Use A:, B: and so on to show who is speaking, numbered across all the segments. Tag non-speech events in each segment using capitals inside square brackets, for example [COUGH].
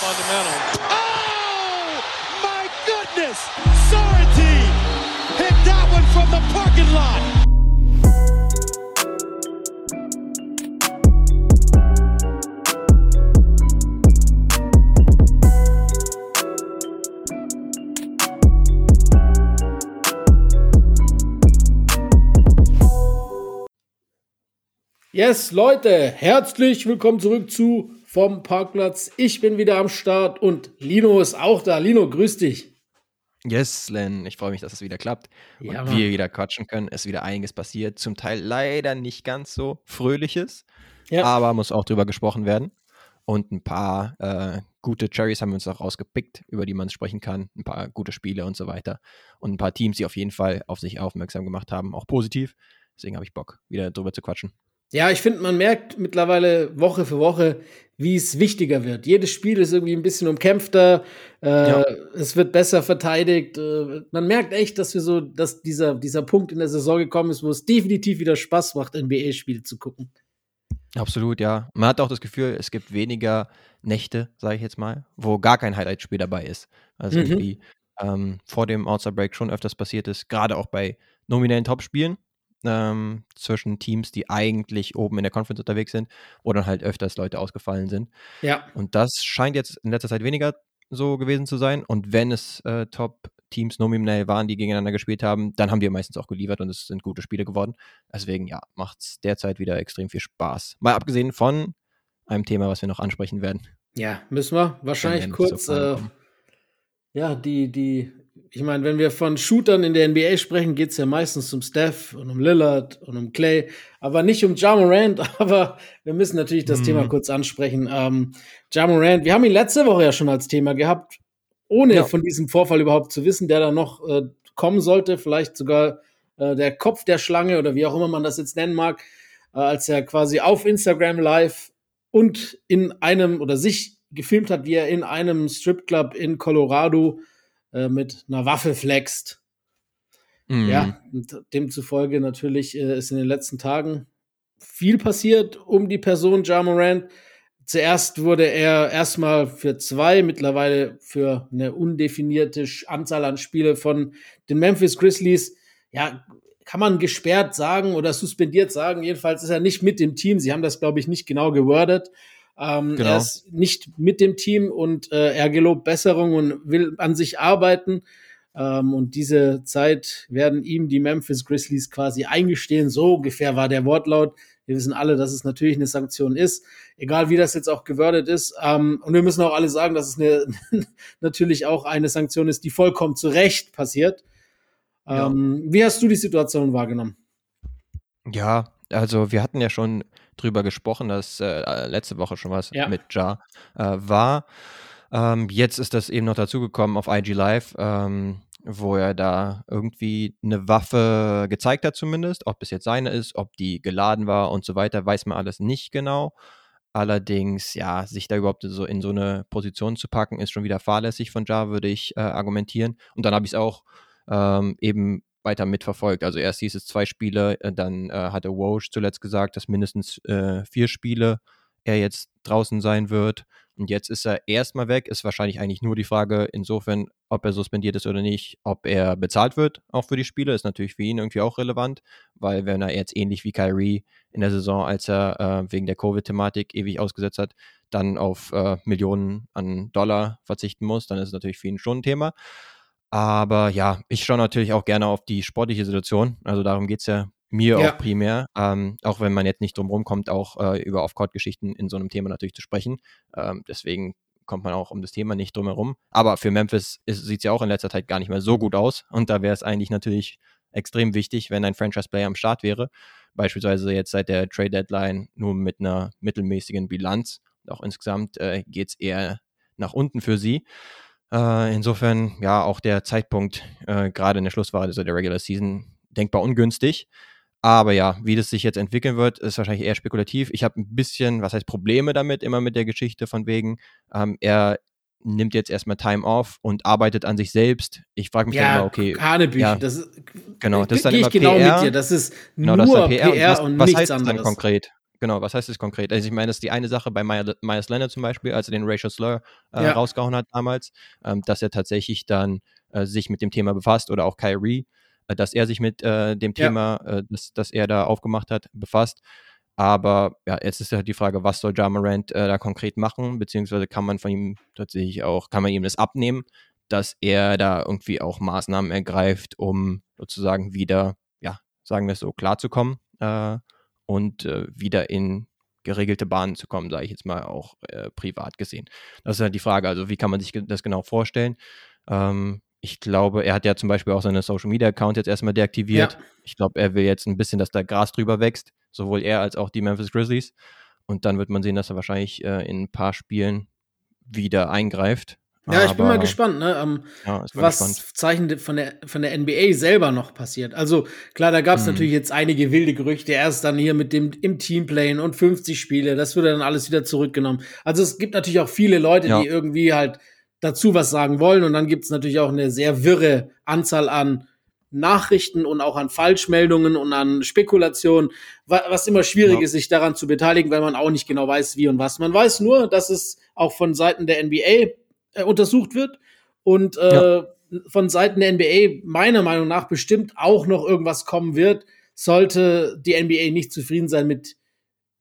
A: fundamental. Oh, my goodness! Sorrentine hit that one from the parking lot.
B: Yes, Leute, herzlich willkommen zurück zu Vom Parkplatz. Ich bin wieder am Start und Lino ist auch da. Lino, grüß dich.
C: Yes, Len, ich freue mich, dass es wieder klappt
B: Ja,
C: und
B: Mann.
C: wir wieder quatschen können. Es ist wieder einiges passiert, zum Teil leider nicht ganz so fröhliches,
B: Ja.
C: aber muss auch drüber gesprochen werden. Und ein paar äh, gute Cherries haben wir uns auch rausgepickt, über die man sprechen kann. Ein paar gute Spiele und so weiter. Und ein paar Teams, die auf jeden Fall auf sich aufmerksam gemacht haben, auch positiv. Deswegen habe ich Bock, wieder drüber zu quatschen.
B: Ja, ich finde, man merkt mittlerweile Woche für Woche, wie es wichtiger wird. Jedes Spiel ist irgendwie ein bisschen umkämpfter, äh,
C: Ja.
B: es wird besser verteidigt. Äh, man merkt echt, dass wir so, dass dieser, dieser Punkt in der Saison gekommen ist, wo es definitiv wieder Spaß macht, NBA-Spiele zu gucken.
C: Absolut, ja. Man hat auch das Gefühl, es gibt weniger Nächte, sage ich jetzt mal, wo gar kein Highlight-Spiel dabei ist. Also
B: Mhm.
C: irgendwie ähm, vor dem Outside-Break schon öfters passiert ist, gerade auch bei nominellen Top-Spielen ähm, zwischen Teams, die eigentlich oben in der Conference unterwegs sind, wo dann halt öfters Leute ausgefallen sind.
B: Ja,
C: Und das scheint jetzt in letzter Zeit weniger so gewesen zu sein. Und wenn es äh, Top-Teams nominell waren, die gegeneinander gespielt haben, dann haben die meistens auch geliefert und es sind gute Spiele geworden. Deswegen, ja, macht es derzeit wieder extrem viel Spaß. Mal abgesehen von einem Thema, was wir noch ansprechen werden.
B: ja, müssen wir wahrscheinlich kurz, äh, ja, die, die, ich meine, wenn wir von Shootern in der NBA sprechen, geht es ja meistens um Steph und um Lillard und um Clay, aber nicht um Ja Morant, [LAUGHS] aber wir müssen natürlich das
C: Mhm.
B: Thema kurz ansprechen. Ähm, ja Morant, wir haben ihn letzte Woche ja schon als Thema gehabt, ohne
C: Ja.
B: von diesem Vorfall überhaupt zu wissen, der da noch äh, kommen sollte, vielleicht sogar äh, der Kopf der Schlange oder wie auch immer man das jetzt nennen mag, äh, als er quasi auf Instagram live und in einem oder sich gefilmt hat, wie er in einem Stripclub in Colorado äh, mit einer Waffe flext.
C: Mhm.
B: Ja, und demzufolge natürlich äh, ist in den letzten Tagen viel passiert um die Person Ja Morant. Zuerst wurde er erstmal für zwei, mittlerweile für eine undefinierte Anzahl an Spiele von den Memphis Grizzlies, ja, kann man gesperrt sagen oder suspendiert sagen. Jedenfalls ist er nicht mit dem Team. Sie haben das, glaube ich, nicht genau gewordet. Ähm,
C: Genau.
B: Er ist nicht mit dem Team und äh, er gelobt Besserung und will an sich arbeiten. Ähm, und diese Zeit werden ihm die Memphis Grizzlies quasi eingestehen. So ungefähr war der Wortlaut. Wir wissen alle, dass es natürlich eine Sanktion ist, egal wie das jetzt auch gewordet ist. Ähm, und wir müssen auch alle sagen, dass es eine, [LAUGHS] natürlich auch eine Sanktion ist, die vollkommen zu Recht passiert.
C: Ja.
B: Ähm, Wie hast du die Situation wahrgenommen?
C: Ja, also wir hatten ja schon drüber gesprochen, dass äh, letzte Woche schon was
B: Ja.
C: mit Ja äh, war. Ähm, jetzt ist das eben noch dazugekommen auf IG Live, ähm, wo er da irgendwie eine Waffe gezeigt hat zumindest. Ob es jetzt seine ist, ob die geladen war und so weiter, weiß man alles nicht genau. Allerdings, ja, sich da überhaupt so in so eine Position zu packen, ist schon wieder fahrlässig von Ja, würde ich äh, argumentieren. Und dann habe ich es auch ähm, eben weiter mitverfolgt. Also erst hieß es zwei Spiele, äh, dann äh, hatte Woj zuletzt gesagt, dass mindestens äh, vier Spiele er jetzt draußen sein wird. Und jetzt ist er erstmal weg. Ist wahrscheinlich eigentlich nur die Frage, insofern, ob er suspendiert ist oder nicht, ob er bezahlt wird, auch für die Spiele, ist natürlich für ihn irgendwie auch relevant, weil wenn er jetzt ähnlich wie Kyrie in der Saison, als er äh, wegen der Covid-Thematik ewig ausgesetzt hat, dann auf äh, Millionen an Dollar verzichten muss, dann ist es natürlich für ihn schon ein Thema. Aber ja, ich schaue natürlich auch gerne auf die sportliche Situation. Also darum geht es ja mir
B: Ja.
C: auch primär. Ähm, auch wenn man jetzt nicht drum rumkommt, auch äh, über Off-Court-Geschichten in so einem Thema natürlich zu sprechen. Ähm, deswegen kommt man auch um das Thema nicht drum herum. Aber für Memphis sieht es ja auch in letzter Zeit gar nicht mehr so gut aus. Und da wäre es eigentlich natürlich extrem wichtig, wenn ein Franchise-Player am Start wäre. Beispielsweise jetzt seit der Trade-Deadline nur mit einer mittelmäßigen Bilanz. Auch insgesamt äh, geht es eher nach unten für sie. Äh, insofern, ja, auch der Zeitpunkt, äh, gerade in der Schlussphase der Regular Season, denkbar ungünstig. Aber ja, wie das sich jetzt entwickeln wird, ist wahrscheinlich eher spekulativ. Ich habe ein bisschen, was heißt Probleme damit, immer mit der Geschichte von wegen, ähm, er nimmt jetzt erstmal Time off und arbeitet an sich selbst. Ich frage mich dann immer, okay,
B: Hanebüchen.
C: ja,
B: das ist,
C: genau, das ist dann immer
B: genau
C: PR.
B: mit dir. Das ist
C: genau,
B: nur
C: das ist PR.
B: PR,
C: und was,
B: und
C: was
B: nichts
C: heißt das
B: anderes.
C: dann konkret? Genau, was heißt das konkret? Also ich meine, das ist die eine Sache bei Myers Leonard zum Beispiel, als er den Racial Slur äh, ja. rausgehauen hat damals, ähm, dass er tatsächlich dann äh, sich mit dem Thema befasst oder auch Kyrie, äh, dass er sich mit äh, dem Thema, ja. Äh, das, das er da aufgemacht hat, befasst. Aber ja, jetzt ist ja die Frage, was soll Jamarant äh, da konkret machen, beziehungsweise kann man von ihm tatsächlich auch, kann man ihm das abnehmen, dass er da irgendwie auch Maßnahmen ergreift, um sozusagen wieder, ja, sagen wir es so, klarzukommen äh, und äh, wieder in geregelte Bahnen zu kommen, sage ich jetzt mal auch äh, privat gesehen. Das ist halt die Frage, also wie kann man sich das genau vorstellen? Ähm, ich glaube, er hat ja zum Beispiel auch seine Social Media Account jetzt erstmal deaktiviert. Ja. Ich glaube, er will jetzt ein bisschen, dass da Gras drüber wächst, sowohl er als auch die Memphis Grizzlies. Und dann wird man sehen, dass er wahrscheinlich äh, in ein paar Spielen wieder eingreift.
B: Ja, ich bin mal gespannt, ne, ähm, ja, was gespannt. Zeichen von der, von der NBA selber noch passiert. Also klar, da gab es mhm. natürlich jetzt einige wilde Gerüchte. Erst dann hier mit dem im Teamplayen und 50 Spiele, das wird dann alles wieder zurückgenommen. Also es gibt natürlich auch viele Leute, ja. die irgendwie halt dazu was sagen wollen. Und dann gibt es natürlich auch eine sehr wirre Anzahl an Nachrichten und auch an Falschmeldungen und an Spekulationen, was immer schwierig ja. ist, sich daran zu beteiligen, weil man auch nicht genau weiß, wie und was. Man weiß nur, dass es auch von Seiten der NBA äh, untersucht wird und äh, ja. von Seiten der NBA meiner Meinung nach bestimmt auch noch irgendwas kommen wird, sollte die NBA nicht zufrieden sein mit,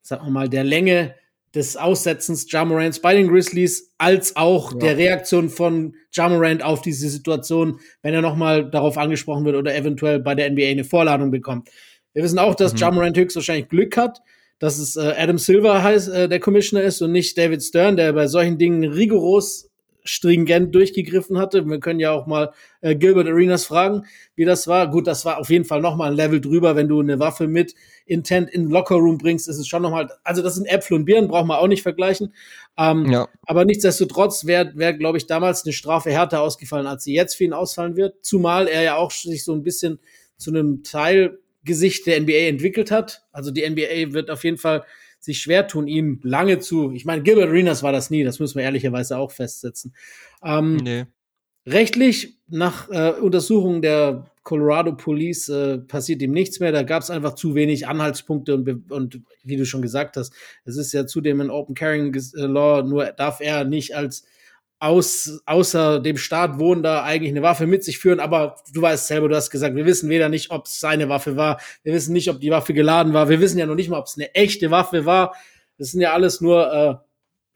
B: sagen wir mal, der Länge des Aussetzens Jamorants bei den Grizzlies, als auch ja. der Reaktion von Jamorant auf diese Situation, wenn er nochmal darauf angesprochen wird oder eventuell bei der NBA eine Vorladung bekommt. Wir wissen auch, dass mhm. Jamorant höchstwahrscheinlich Glück hat, dass es äh, Adam Silver heißt, äh, der Commissioner ist und nicht David Stern, der bei solchen Dingen rigoros stringent durchgegriffen hatte. Wir können ja auch mal äh, Gilbert Arenas fragen, wie das war. Gut, das war auf jeden Fall noch mal ein Level drüber, wenn du eine Waffe mit Intent in den Lockerroom bringst, ist es schon noch mal, also das sind Äpfel und Birnen, brauchen wir auch nicht vergleichen. Ähm, ja. Aber nichtsdestotrotz wäre, wär, glaube ich, damals eine Strafe härter ausgefallen, als sie jetzt für ihn ausfallen wird. Zumal er ja auch sich so ein bisschen zu einem Teilgesicht der NBA entwickelt hat. Also die NBA wird auf jeden Fall sich schwer tun, ihm lange zu. Ich meine, Gilbert Arenas war das nie, das müssen wir ehrlicherweise auch festsetzen. Ähm, nee. Rechtlich, nach äh, Untersuchungen der Colorado Police, äh, passiert ihm nichts mehr. Da gab es einfach zu wenig Anhaltspunkte und, und wie du schon gesagt hast, es ist ja zudem ein Open Carrying Law, nur darf er nicht als aus, außer dem Staat wohnender eigentlich eine Waffe mit sich führen, aber du weißt selber, du hast gesagt, wir wissen weder nicht, ob es seine Waffe war, wir wissen nicht, ob die Waffe geladen war, wir wissen ja noch nicht mal, ob es eine echte Waffe war. Das sind ja alles nur, äh,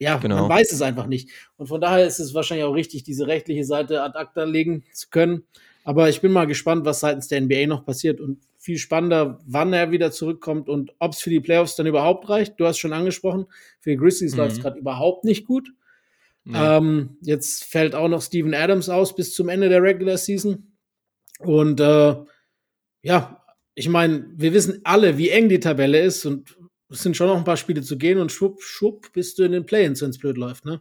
B: ja, genau. man weiß es einfach nicht. Und von daher ist es wahrscheinlich auch richtig, diese rechtliche Seite ad acta legen zu können. Aber ich bin mal gespannt, was seitens der NBA noch passiert und viel spannender, wann er wieder zurückkommt und ob es für die Playoffs dann überhaupt reicht. Du hast schon angesprochen, für die Grizzlies mhm. läuft es gerade überhaupt nicht gut. Ja. Ähm, jetzt fällt auch noch Steven Adams aus bis zum Ende der Regular Season. Und äh, ja, ich meine, wir wissen alle, wie eng die Tabelle ist und es sind schon noch ein paar Spiele zu gehen und schwupp, schwupp, bist du in den Play-ins, wenn es blöd läuft, ne?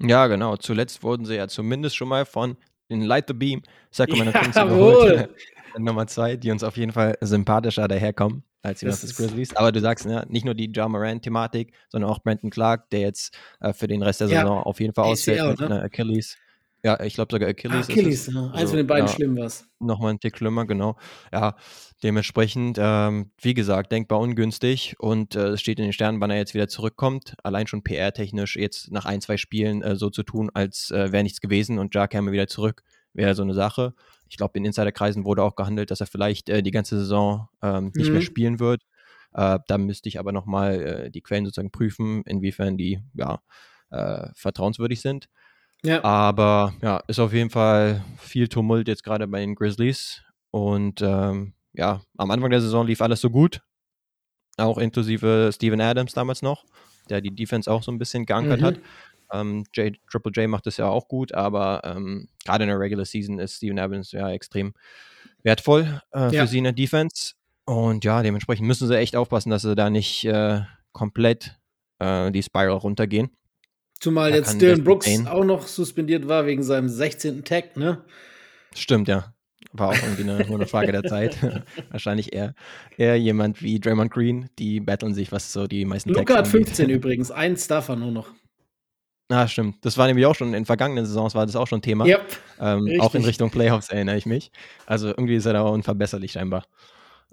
C: Ja, genau. Zuletzt wurden sie ja zumindest schon mal von den Light the Beam Sacramento [LAUGHS]
B: ja, Kings überholt. [LAUGHS] [LAUGHS]
C: Nummer zwei, die uns auf jeden Fall sympathischer daherkommen als die Memphis Grizzlies. Aber du sagst, ja, nicht nur die Ja Moran-Thematik, sondern auch Brandon Clark, der jetzt äh, für den Rest der ja. Saison auf jeden Fall ausfällt mit ne? Achilles. Ja, ich glaube sogar Achilles.
B: Ah, Achilles, ja. eins also, von den beiden ja, schlimm was.
C: Nochmal ein Tick schlimmer, genau. Ja, dementsprechend, ähm, wie gesagt, denkbar ungünstig und äh, es steht in den Sternen, wann er jetzt wieder zurückkommt. Allein schon PR-technisch jetzt nach ein, zwei Spielen äh, so zu tun, als äh, wäre nichts gewesen und Ja käme wieder zurück, wäre so eine Sache. Ich glaube, in Insiderkreisen wurde auch gehandelt, dass er vielleicht äh, die ganze Saison ähm, nicht mhm. mehr spielen wird. Äh, da müsste ich aber nochmal äh, die Quellen sozusagen prüfen, inwiefern die ja, äh, vertrauenswürdig sind. Ja. Aber ja, ist auf jeden Fall viel Tumult jetzt gerade bei den Grizzlies. Und ähm, ja, am Anfang der Saison lief alles so gut. Auch inklusive Steven Adams damals noch, der die Defense auch so ein bisschen geankert mhm. hat. Ähm, J, Triple J macht das ja auch gut, aber ähm, gerade in der Regular Season ist Steven Evans ja extrem wertvoll äh, ja. für sie in der Defense. Und ja, dementsprechend müssen sie echt aufpassen, dass sie da nicht äh, komplett äh, die Spiral runtergehen.
B: Zumal da jetzt Dylan Brooks Payne. auch noch suspendiert war wegen seinem 16. Tag, ne?
C: Stimmt, ja. War auch irgendwie eine, nur eine Frage der Zeit. [LAUGHS] Wahrscheinlich eher, eher jemand wie Draymond Green, die battlen sich, was so die meisten
B: Luca hat 15 [LAUGHS] übrigens, eins davon nur noch.
C: Ah, stimmt. Das war nämlich auch schon in vergangenen Saisons war das auch schon Thema. Yep, ähm, auch in Richtung Playoffs erinnere ich mich. Also irgendwie ist er da unverbesserlich scheinbar.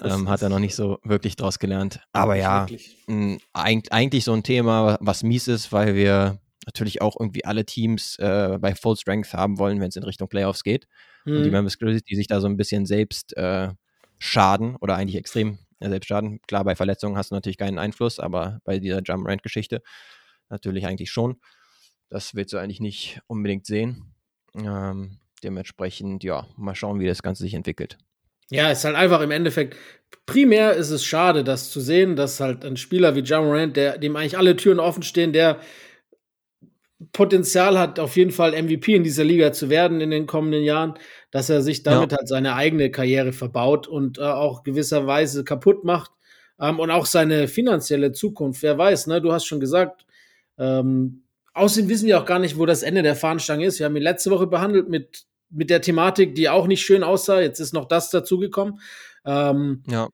C: Ähm, hat er noch nicht so wirklich draus gelernt. Aber ja, mh, eigentlich so ein Thema, was mies ist, weil wir natürlich auch irgendwie alle Teams äh, bei Full Strength haben wollen, wenn es in Richtung Playoffs geht. Mhm. Und die mhm. Memphis Grizzlies, die sich da so ein bisschen selbst äh, schaden oder eigentlich extrem äh, selbst schaden. Klar, bei Verletzungen hast du natürlich keinen Einfluss, aber bei dieser Jump Rant Geschichte natürlich eigentlich schon. Das willst du eigentlich nicht unbedingt sehen. Ähm, dementsprechend, ja, mal schauen, wie das Ganze sich entwickelt.
B: Ja, ist halt einfach im Endeffekt, primär ist es schade, das zu sehen, dass halt ein Spieler wie John Morant, der, dem eigentlich alle Türen offen stehen, der Potenzial hat, auf jeden Fall MVP in dieser Liga zu werden in den kommenden Jahren, dass er sich damit ja. halt seine eigene Karriere verbaut und äh, auch gewisserweise kaputt macht ähm, und auch seine finanzielle Zukunft. Wer weiß, ne? Du hast schon gesagt, ähm, außerdem wissen wir auch gar nicht, wo das Ende der Fahnenstange ist. Wir haben ihn letzte Woche behandelt mit, mit der Thematik, die auch nicht schön aussah. Jetzt ist noch das dazugekommen. Ähm, ja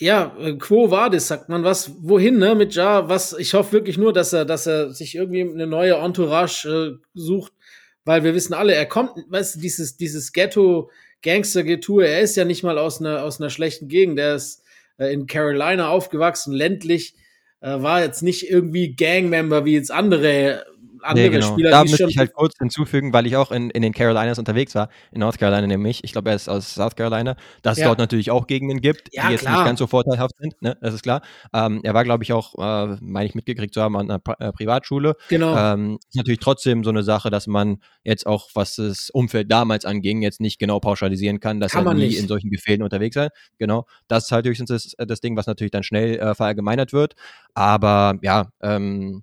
B: ja, äh, quo vadis, sagt man was, wohin, ne, mit Ja, was, ich hoffe wirklich nur, dass er, dass er sich irgendwie eine neue Entourage äh, sucht, weil wir wissen alle, er kommt, weißt du, dieses, dieses Ghetto, Gangster-Getue, er ist ja nicht mal aus einer, aus einer schlechten Gegend, er ist äh, in Carolina aufgewachsen, ländlich, war jetzt nicht irgendwie Gangmember wie jetzt andere
C: andere nee, genau. Spieler, da müsste ich halt kurz hinzufügen, weil ich auch in, in den Carolinas unterwegs war, in North Carolina nämlich. Ich glaube, er ist aus South Carolina, dass ja. es dort natürlich auch Gegenden gibt, ja, die jetzt klar. nicht ganz so vorteilhaft sind, ne? das ist klar. Ähm, er war, glaube ich, auch, äh, meine ich, mitgekriegt zu haben an einer Pri äh, Privatschule. Genau. Ähm, ist natürlich trotzdem so eine Sache, dass man jetzt auch, was das Umfeld damals anging, jetzt nicht genau pauschalisieren kann, dass kann er nie nicht. in solchen Gefilden unterwegs sei. Genau. Das ist halt höchstens das, das Ding, was natürlich dann schnell äh, verallgemeinert wird. Aber ja, ähm,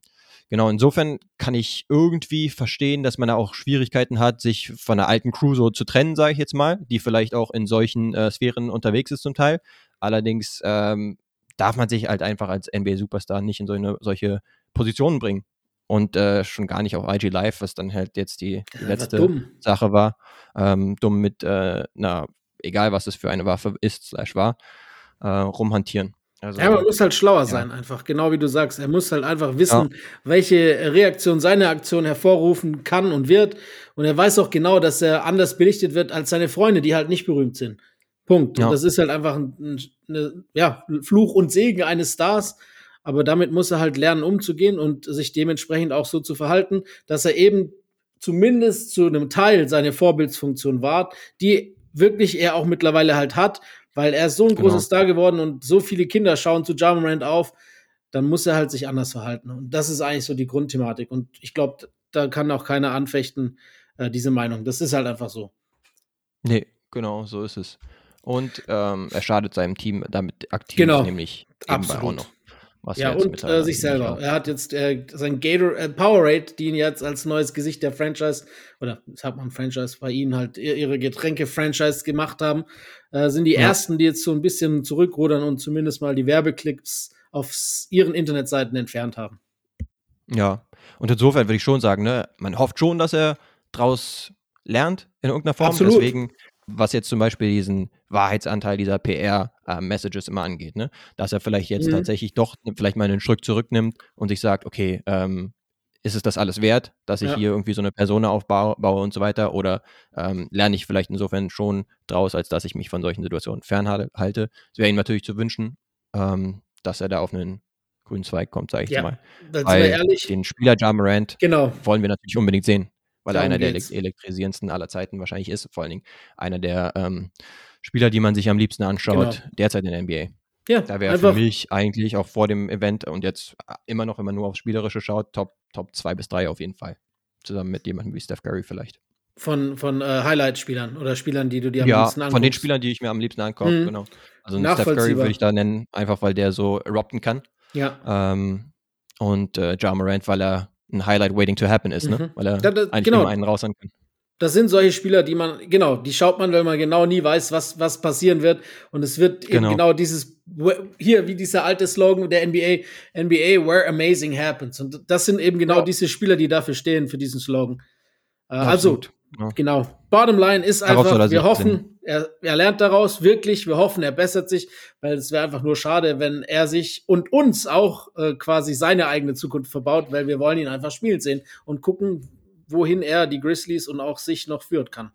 C: Genau, insofern kann ich irgendwie verstehen, dass man da auch Schwierigkeiten hat, sich von der alten Crew so zu trennen, sage ich jetzt mal, die vielleicht auch in solchen äh, Sphären unterwegs ist zum Teil. Allerdings ähm, darf man sich halt einfach als NBA-Superstar nicht in so eine, solche Positionen bringen. Und äh, schon gar nicht auf IG Live, was dann halt jetzt die, die letzte war Sache war. Ähm, dumm mit, äh, na, egal was es für eine Waffe ist, slash war, äh, rumhantieren.
B: Also, ja, man muss halt schlauer ja. sein, einfach, genau wie du sagst. Er muss halt einfach wissen, ja. welche Reaktion seine Aktion hervorrufen kann und wird. Und er weiß auch genau, dass er anders belichtet wird als seine Freunde, die halt nicht berühmt sind. Punkt. Ja. Und das ist halt einfach ein, ein eine, ja, Fluch und Segen eines Stars. Aber damit muss er halt lernen, umzugehen und sich dementsprechend auch so zu verhalten, dass er eben zumindest zu einem Teil seine Vorbildsfunktion wahrt, die wirklich er auch mittlerweile halt hat weil er ist so ein genau. großer Star geworden und so viele Kinder schauen zu Jamorant auf, dann muss er halt sich anders verhalten. Und das ist eigentlich so die Grundthematik. Und ich glaube, da kann auch keiner anfechten, äh, diese Meinung. Das ist halt einfach so.
C: Nee, genau, so ist es. Und ähm, er schadet seinem Team damit aktiv, genau. nämlich
B: Absolut. auch noch. Was ja, und äh, sich selber. Er hat jetzt äh, sein Gator äh, Powerade, die ihn jetzt als neues Gesicht der Franchise, oder sagt man Franchise, bei ihnen halt ihre Getränke-Franchise gemacht haben, äh, sind die ja. ersten, die jetzt so ein bisschen zurückrudern und zumindest mal die Werbeklicks auf ihren Internetseiten entfernt haben.
C: Ja, und insofern würde ich schon sagen, ne, man hofft schon, dass er draus lernt in irgendeiner Form. Absolut. Deswegen was jetzt zum Beispiel diesen Wahrheitsanteil dieser PR-Messages äh, immer angeht, ne? Dass er vielleicht jetzt mhm. tatsächlich doch vielleicht mal einen Schritt zurücknimmt und sich sagt, okay, ähm, ist es das alles wert, dass ich ja. hier irgendwie so eine Persona aufbaue und so weiter? Oder ähm, lerne ich vielleicht insofern schon draus, als dass ich mich von solchen Situationen fernhalte? Es wäre ihm natürlich zu wünschen, ähm, dass er da auf einen grünen Zweig kommt, sage ich ja, mal. Weil ehrlich. den Spieler Jamarant genau. wollen wir natürlich unbedingt sehen weil er einer geht's. der elektrisierendsten aller Zeiten wahrscheinlich ist. Vor allen Dingen einer der ähm, Spieler, die man sich am liebsten anschaut, genau. derzeit in der NBA. Ja, da wäre für mich eigentlich auch vor dem Event und jetzt äh, immer noch, wenn man nur aufs Spielerische schaut, Top, Top 2 bis 3 auf jeden Fall. Zusammen mit jemandem wie Steph Curry vielleicht.
B: Von, von äh, Highlight-Spielern oder Spielern, die du dir
C: am ja, liebsten anguckst. Ja, von den Spielern, die ich mir am liebsten angucke, mhm. genau. Also Steph Curry würde ich da nennen, einfach weil der so robben kann. Ja. Ähm, und äh, Ja Morant, weil er ein Highlight waiting to happen ist, ne? mhm. ne? Weil er da, da, eigentlich genau. einen raushauen kann.
B: Das sind solche Spieler, die man, genau, die schaut man, weil man genau nie weiß, was, was passieren wird. Und es wird genau. eben genau dieses, hier, wie dieser alte Slogan der NBA, NBA, where amazing happens. Und das sind eben genau ja. diese Spieler, die dafür stehen, für diesen Slogan. Äh, also, ja. genau. Bottom line ist einfach, wir hoffen, er, er lernt daraus wirklich. Wir hoffen, er bessert sich, weil es wäre einfach nur schade, wenn er sich und uns auch äh, quasi seine eigene Zukunft verbaut, weil wir wollen ihn einfach spielen sehen und gucken, wohin er die Grizzlies und auch sich noch führen kann.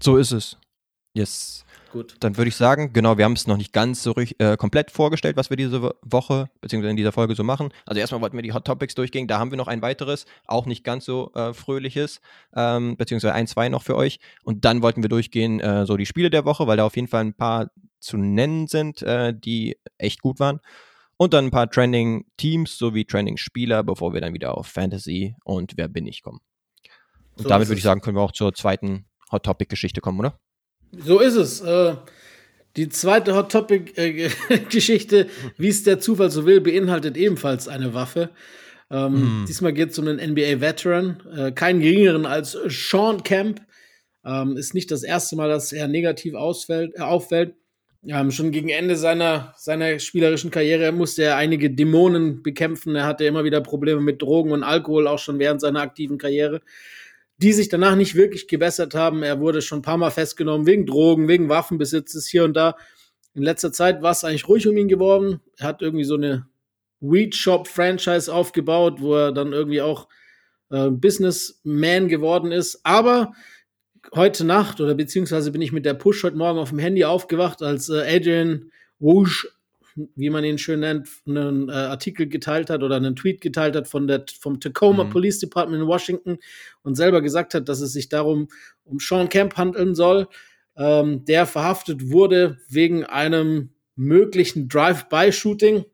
C: So ist es. Yes. Gut. Dann würde ich sagen, genau, wir haben es noch nicht ganz so äh, komplett vorgestellt, was wir diese Woche bzw. in dieser Folge so machen. Also erstmal wollten wir die Hot Topics durchgehen. Da haben wir noch ein weiteres, auch nicht ganz so äh, fröhliches, ähm, beziehungsweise ein, zwei noch für euch. Und dann wollten wir durchgehen, äh, so die Spiele der Woche, weil da auf jeden Fall ein paar zu nennen sind, äh, die echt gut waren. Und dann ein paar Trending-Teams sowie Trending-Spieler, bevor wir dann wieder auf Fantasy und Wer bin ich kommen. Und so damit würde ich sagen, können wir auch zur zweiten Hot Topic-Geschichte kommen, oder?
B: So ist es. Äh, die zweite Hot Topic-Geschichte, äh, [LAUGHS] wie es der Zufall so will, beinhaltet ebenfalls eine Waffe. Ähm, mm. Diesmal geht es um einen NBA-Veteran, äh, keinen geringeren als Sean Camp. Ähm, ist nicht das erste Mal, dass er negativ ausfällt, äh, auffällt. Ähm, schon gegen Ende seiner, seiner spielerischen Karriere musste er einige Dämonen bekämpfen. Er hatte immer wieder Probleme mit Drogen und Alkohol, auch schon während seiner aktiven Karriere die sich danach nicht wirklich gebessert haben. Er wurde schon ein paar Mal festgenommen wegen Drogen, wegen Waffenbesitzes hier und da. In letzter Zeit war es eigentlich ruhig um ihn geworden. Er hat irgendwie so eine Weed Shop Franchise aufgebaut, wo er dann irgendwie auch äh, Businessman geworden ist. Aber heute Nacht oder beziehungsweise bin ich mit der Push heute Morgen auf dem Handy aufgewacht, als äh, Adrian Woosh wie man ihn schön nennt, einen äh, Artikel geteilt hat oder einen Tweet geteilt hat von der, vom Tacoma mhm. Police Department in Washington und selber gesagt hat, dass es sich darum um Sean Camp handeln soll, ähm, der verhaftet wurde wegen einem möglichen Drive-by-Shooting.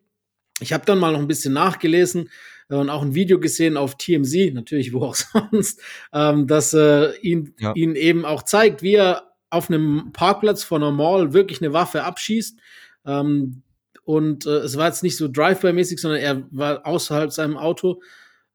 B: Ich habe dann mal noch ein bisschen nachgelesen und auch ein Video gesehen auf TMZ, natürlich wo auch [LAUGHS] sonst, ähm, dass äh, ihn, ja. ihn eben auch zeigt, wie er auf einem Parkplatz von einer Mall wirklich eine Waffe abschießt. Ähm, und äh, es war jetzt nicht so Drive-by-mäßig, sondern er war außerhalb seinem Auto.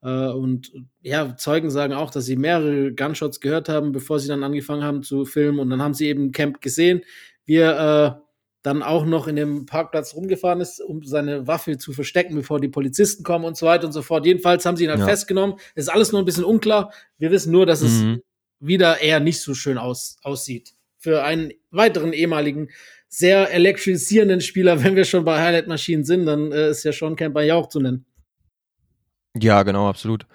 B: Äh, und ja, Zeugen sagen auch, dass sie mehrere Gunshots gehört haben, bevor sie dann angefangen haben zu filmen. Und dann haben sie eben Camp gesehen, wie er äh, dann auch noch in dem Parkplatz rumgefahren ist, um seine Waffe zu verstecken, bevor die Polizisten kommen und so weiter und so fort. Jedenfalls haben sie ihn halt ja. festgenommen. Es ist alles nur ein bisschen unklar. Wir wissen nur, dass mhm. es wieder eher nicht so schön aus, aussieht. Für einen weiteren ehemaligen sehr elektrisierenden Spieler, [LAUGHS] wenn wir schon bei Highlight-Maschinen sind, dann äh, ist ja schon kein Jauch zu nennen.
C: Ja, genau, absolut.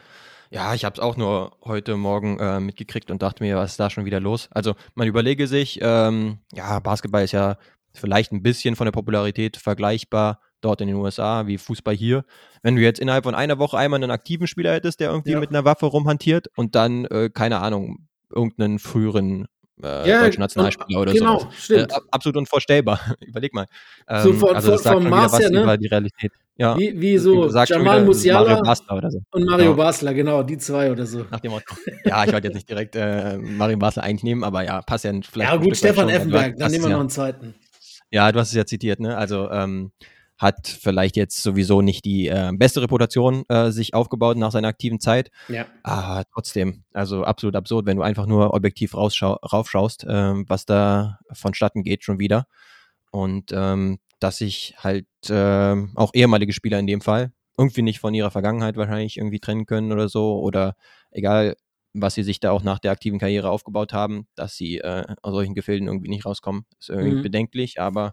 C: Ja, ich habe es auch nur heute Morgen äh, mitgekriegt und dachte mir, was ist da schon wieder los? Also man überlege sich, ähm, ja, Basketball ist ja vielleicht ein bisschen von der Popularität vergleichbar dort in den USA wie Fußball hier. Wenn du jetzt innerhalb von einer Woche einmal einen aktiven Spieler hättest, der irgendwie ja. mit einer Waffe rumhantiert und dann, äh, keine Ahnung, irgendeinen früheren äh, ja, deutschen Nationalspieler oder genau, so. Stimmt. Äh, absolut unvorstellbar. [LAUGHS] Überleg mal. Ähm, so von, also das sagt vom Mars her, ne? über die Realität.
B: Ja, wie, wie so Jamal Musiala Mario so. und Mario ja. Basler, genau, die zwei oder so.
C: Nach dem Motto. Ja, ich wollte jetzt nicht direkt äh, Mario Basler eigentlich nehmen, aber ja, passt ja vielleicht.
B: Ja gut, Stefan Effenberg, dann nehmen wir noch einen zweiten.
C: Ja, du hast es ja zitiert, ne? Also ähm, hat vielleicht jetzt sowieso nicht die äh, beste Reputation äh, sich aufgebaut nach seiner aktiven Zeit. Ja. Aber trotzdem, also absolut absurd, wenn du einfach nur objektiv raufschaust, äh, was da vonstatten geht schon wieder. Und ähm, dass sich halt äh, auch ehemalige Spieler in dem Fall irgendwie nicht von ihrer Vergangenheit wahrscheinlich irgendwie trennen können oder so. Oder egal, was sie sich da auch nach der aktiven Karriere aufgebaut haben, dass sie äh, aus solchen Gefilden irgendwie nicht rauskommen, ist irgendwie mhm. bedenklich, aber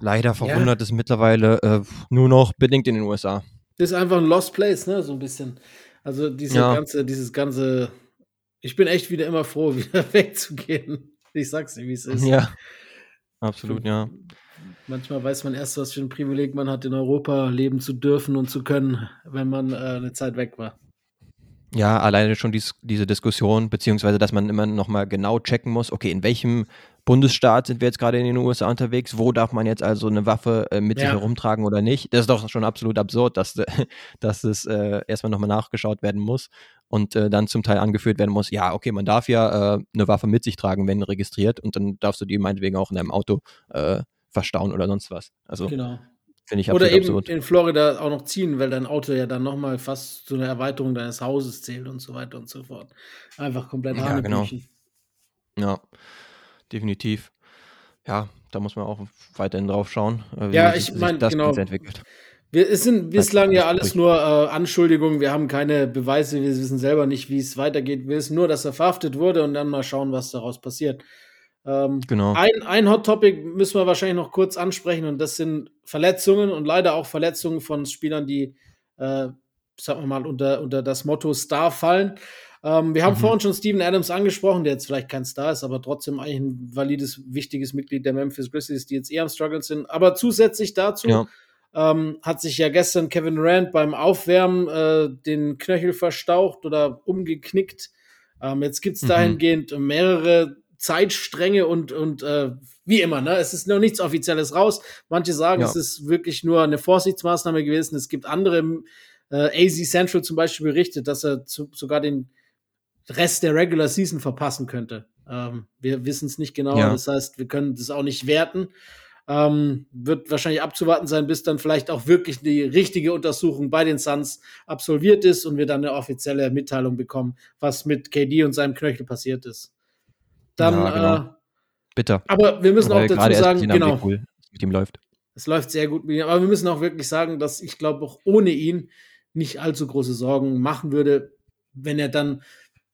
C: leider verwundert ja. es mittlerweile äh, nur noch bedingt in den USA.
B: Das ist einfach ein Lost Place, ne? So ein bisschen. Also diese ja. ganze, dieses ganze. Ich bin echt wieder immer froh, [LAUGHS] wieder wegzugehen. Ich sag's dir, wie es ist.
C: Ja. Absolut, ja.
B: Manchmal weiß man erst, was für ein Privileg man hat, in Europa leben zu dürfen und zu können, wenn man äh, eine Zeit weg war.
C: Ja, alleine schon dies, diese Diskussion, beziehungsweise, dass man immer noch mal genau checken muss, okay, in welchem Bundesstaat sind wir jetzt gerade in den USA unterwegs, wo darf man jetzt also eine Waffe äh, mit ja. sich herumtragen oder nicht? Das ist doch schon absolut absurd, dass, [LAUGHS] dass es äh, erstmal nochmal nachgeschaut werden muss und äh, dann zum Teil angeführt werden muss, ja, okay, man darf ja äh, eine Waffe mit sich tragen, wenn registriert und dann darfst du die meinetwegen auch in deinem Auto äh, verstauen oder sonst was. Also genau.
B: Finde ich Oder eben absurd. in Florida auch noch ziehen, weil dein Auto ja dann nochmal fast zu einer Erweiterung deines Hauses zählt und so weiter und so fort. Einfach komplett
C: Ja, genau. Ja, definitiv. Ja, da muss man auch weiterhin drauf schauen,
B: äh, wie ja, ich meine, genau. entwickelt. Wir, es sind bislang ja alles nur äh, Anschuldigungen. Wir haben keine Beweise. Wir wissen selber nicht, wie es weitergeht. Wir wissen nur, dass er verhaftet wurde und dann mal schauen, was daraus passiert. Ähm, genau. Ein, ein Hot Topic müssen wir wahrscheinlich noch kurz ansprechen und das sind Verletzungen und leider auch Verletzungen von Spielern, die, äh, sagen wir mal, unter, unter das Motto Star fallen. Ähm, wir haben mhm. vorhin schon Steven Adams angesprochen, der jetzt vielleicht kein Star ist, aber trotzdem eigentlich ein valides, wichtiges Mitglied der Memphis Grizzlies, die jetzt eher am Struggle sind. Aber zusätzlich dazu ja. ähm, hat sich ja gestern Kevin Durant beim Aufwärmen äh, den Knöchel verstaucht oder umgeknickt. Ähm, jetzt gibt es mhm. dahingehend mehrere Zeitstränge und, und äh, wie immer, ne? Es ist noch nichts Offizielles raus. Manche sagen, ja. es ist wirklich nur eine Vorsichtsmaßnahme gewesen. Es gibt andere, äh, AZ Central zum Beispiel berichtet, dass er zu, sogar den Rest der Regular Season verpassen könnte. Ähm, wir wissen es nicht genau, ja. das heißt, wir können das auch nicht werten. Ähm, wird wahrscheinlich abzuwarten sein, bis dann vielleicht auch wirklich die richtige Untersuchung bei den Suns absolviert ist und wir dann eine offizielle Mitteilung bekommen, was mit KD und seinem Knöchel passiert ist. Dann, ja, genau. äh,
C: bitter.
B: Aber wir müssen Weil auch dazu sagen, genau,
C: cool, mit ihm läuft.
B: Es läuft sehr gut mit ihm, aber wir müssen auch wirklich sagen, dass ich glaube, auch ohne ihn nicht allzu große Sorgen machen würde, wenn er dann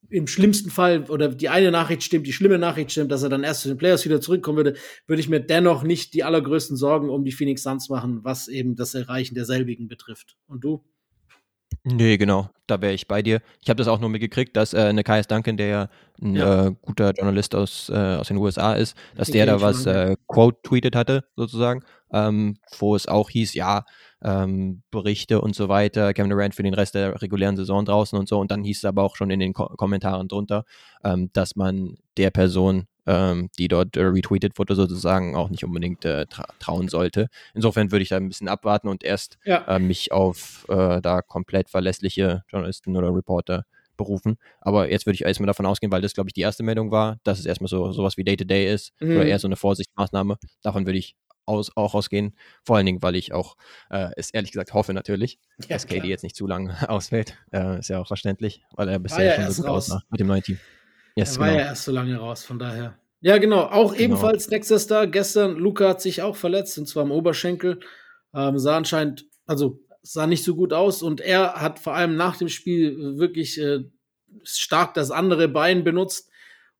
B: im schlimmsten Fall oder die eine Nachricht stimmt, die schlimme Nachricht stimmt, dass er dann erst zu den Players wieder zurückkommen würde, würde ich mir dennoch nicht die allergrößten Sorgen um die Phoenix Suns machen, was eben das Erreichen derselbigen betrifft. Und du?
C: Nee, genau, da wäre ich bei dir. Ich habe das auch nur mitgekriegt, dass äh, Nekias Duncan, der ja ein ja. Äh, guter Journalist aus, äh, aus den USA ist, dass der da was äh, Quote-tweetet hatte, sozusagen, ähm, wo es auch hieß, ja, ähm, Berichte und so weiter, Kevin Durant für den Rest der regulären Saison draußen und so. Und dann hieß es aber auch schon in den Ko Kommentaren drunter, ähm, dass man der Person ähm, die dort äh, retweetet wurde, sozusagen auch nicht unbedingt äh, tra trauen sollte. Insofern würde ich da ein bisschen abwarten und erst ja. äh, mich auf äh, da komplett verlässliche Journalisten oder Reporter berufen. Aber jetzt würde ich erstmal davon ausgehen, weil das, glaube ich, die erste Meldung war, dass es erstmal so sowas wie Day-to-Day -Day ist mhm. oder eher so eine Vorsichtsmaßnahme. Davon würde ich aus, auch ausgehen. Vor allen Dingen, weil ich auch äh, es ehrlich gesagt hoffe natürlich, ja, dass KD jetzt nicht zu lange [LAUGHS] ausfällt. Äh, ist ja auch verständlich, weil er bisher ja schon so gut aussah mit dem neuen Team.
B: Yes, er war genau. ja erst so lange raus, von daher. Ja, genau. Auch genau. ebenfalls nächster Star. Gestern, Luca hat sich auch verletzt, und zwar am Oberschenkel. Ähm, sah anscheinend, also sah nicht so gut aus. Und er hat vor allem nach dem Spiel wirklich äh, stark das andere Bein benutzt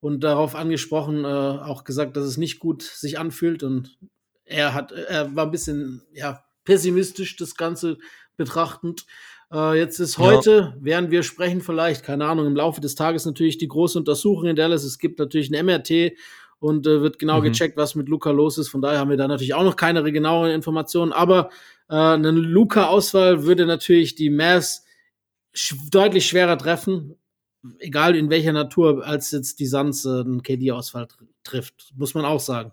B: und darauf angesprochen, äh, auch gesagt, dass es nicht gut sich anfühlt. Und er hat, er war ein bisschen ja, pessimistisch das Ganze betrachtend. Äh, jetzt ist heute, ja. während wir sprechen, vielleicht, keine Ahnung, im Laufe des Tages natürlich die große Untersuchung in Dallas. Es gibt natürlich ein MRT und äh, wird genau mhm. gecheckt, was mit Luca los ist. Von daher haben wir da natürlich auch noch keine genaueren Informationen. Aber äh, eine Luca-Auswahl würde natürlich die Mavs sch deutlich schwerer treffen, egal in welcher Natur, als jetzt die Suns äh, einen KD-Ausfall tr trifft. Muss man auch sagen.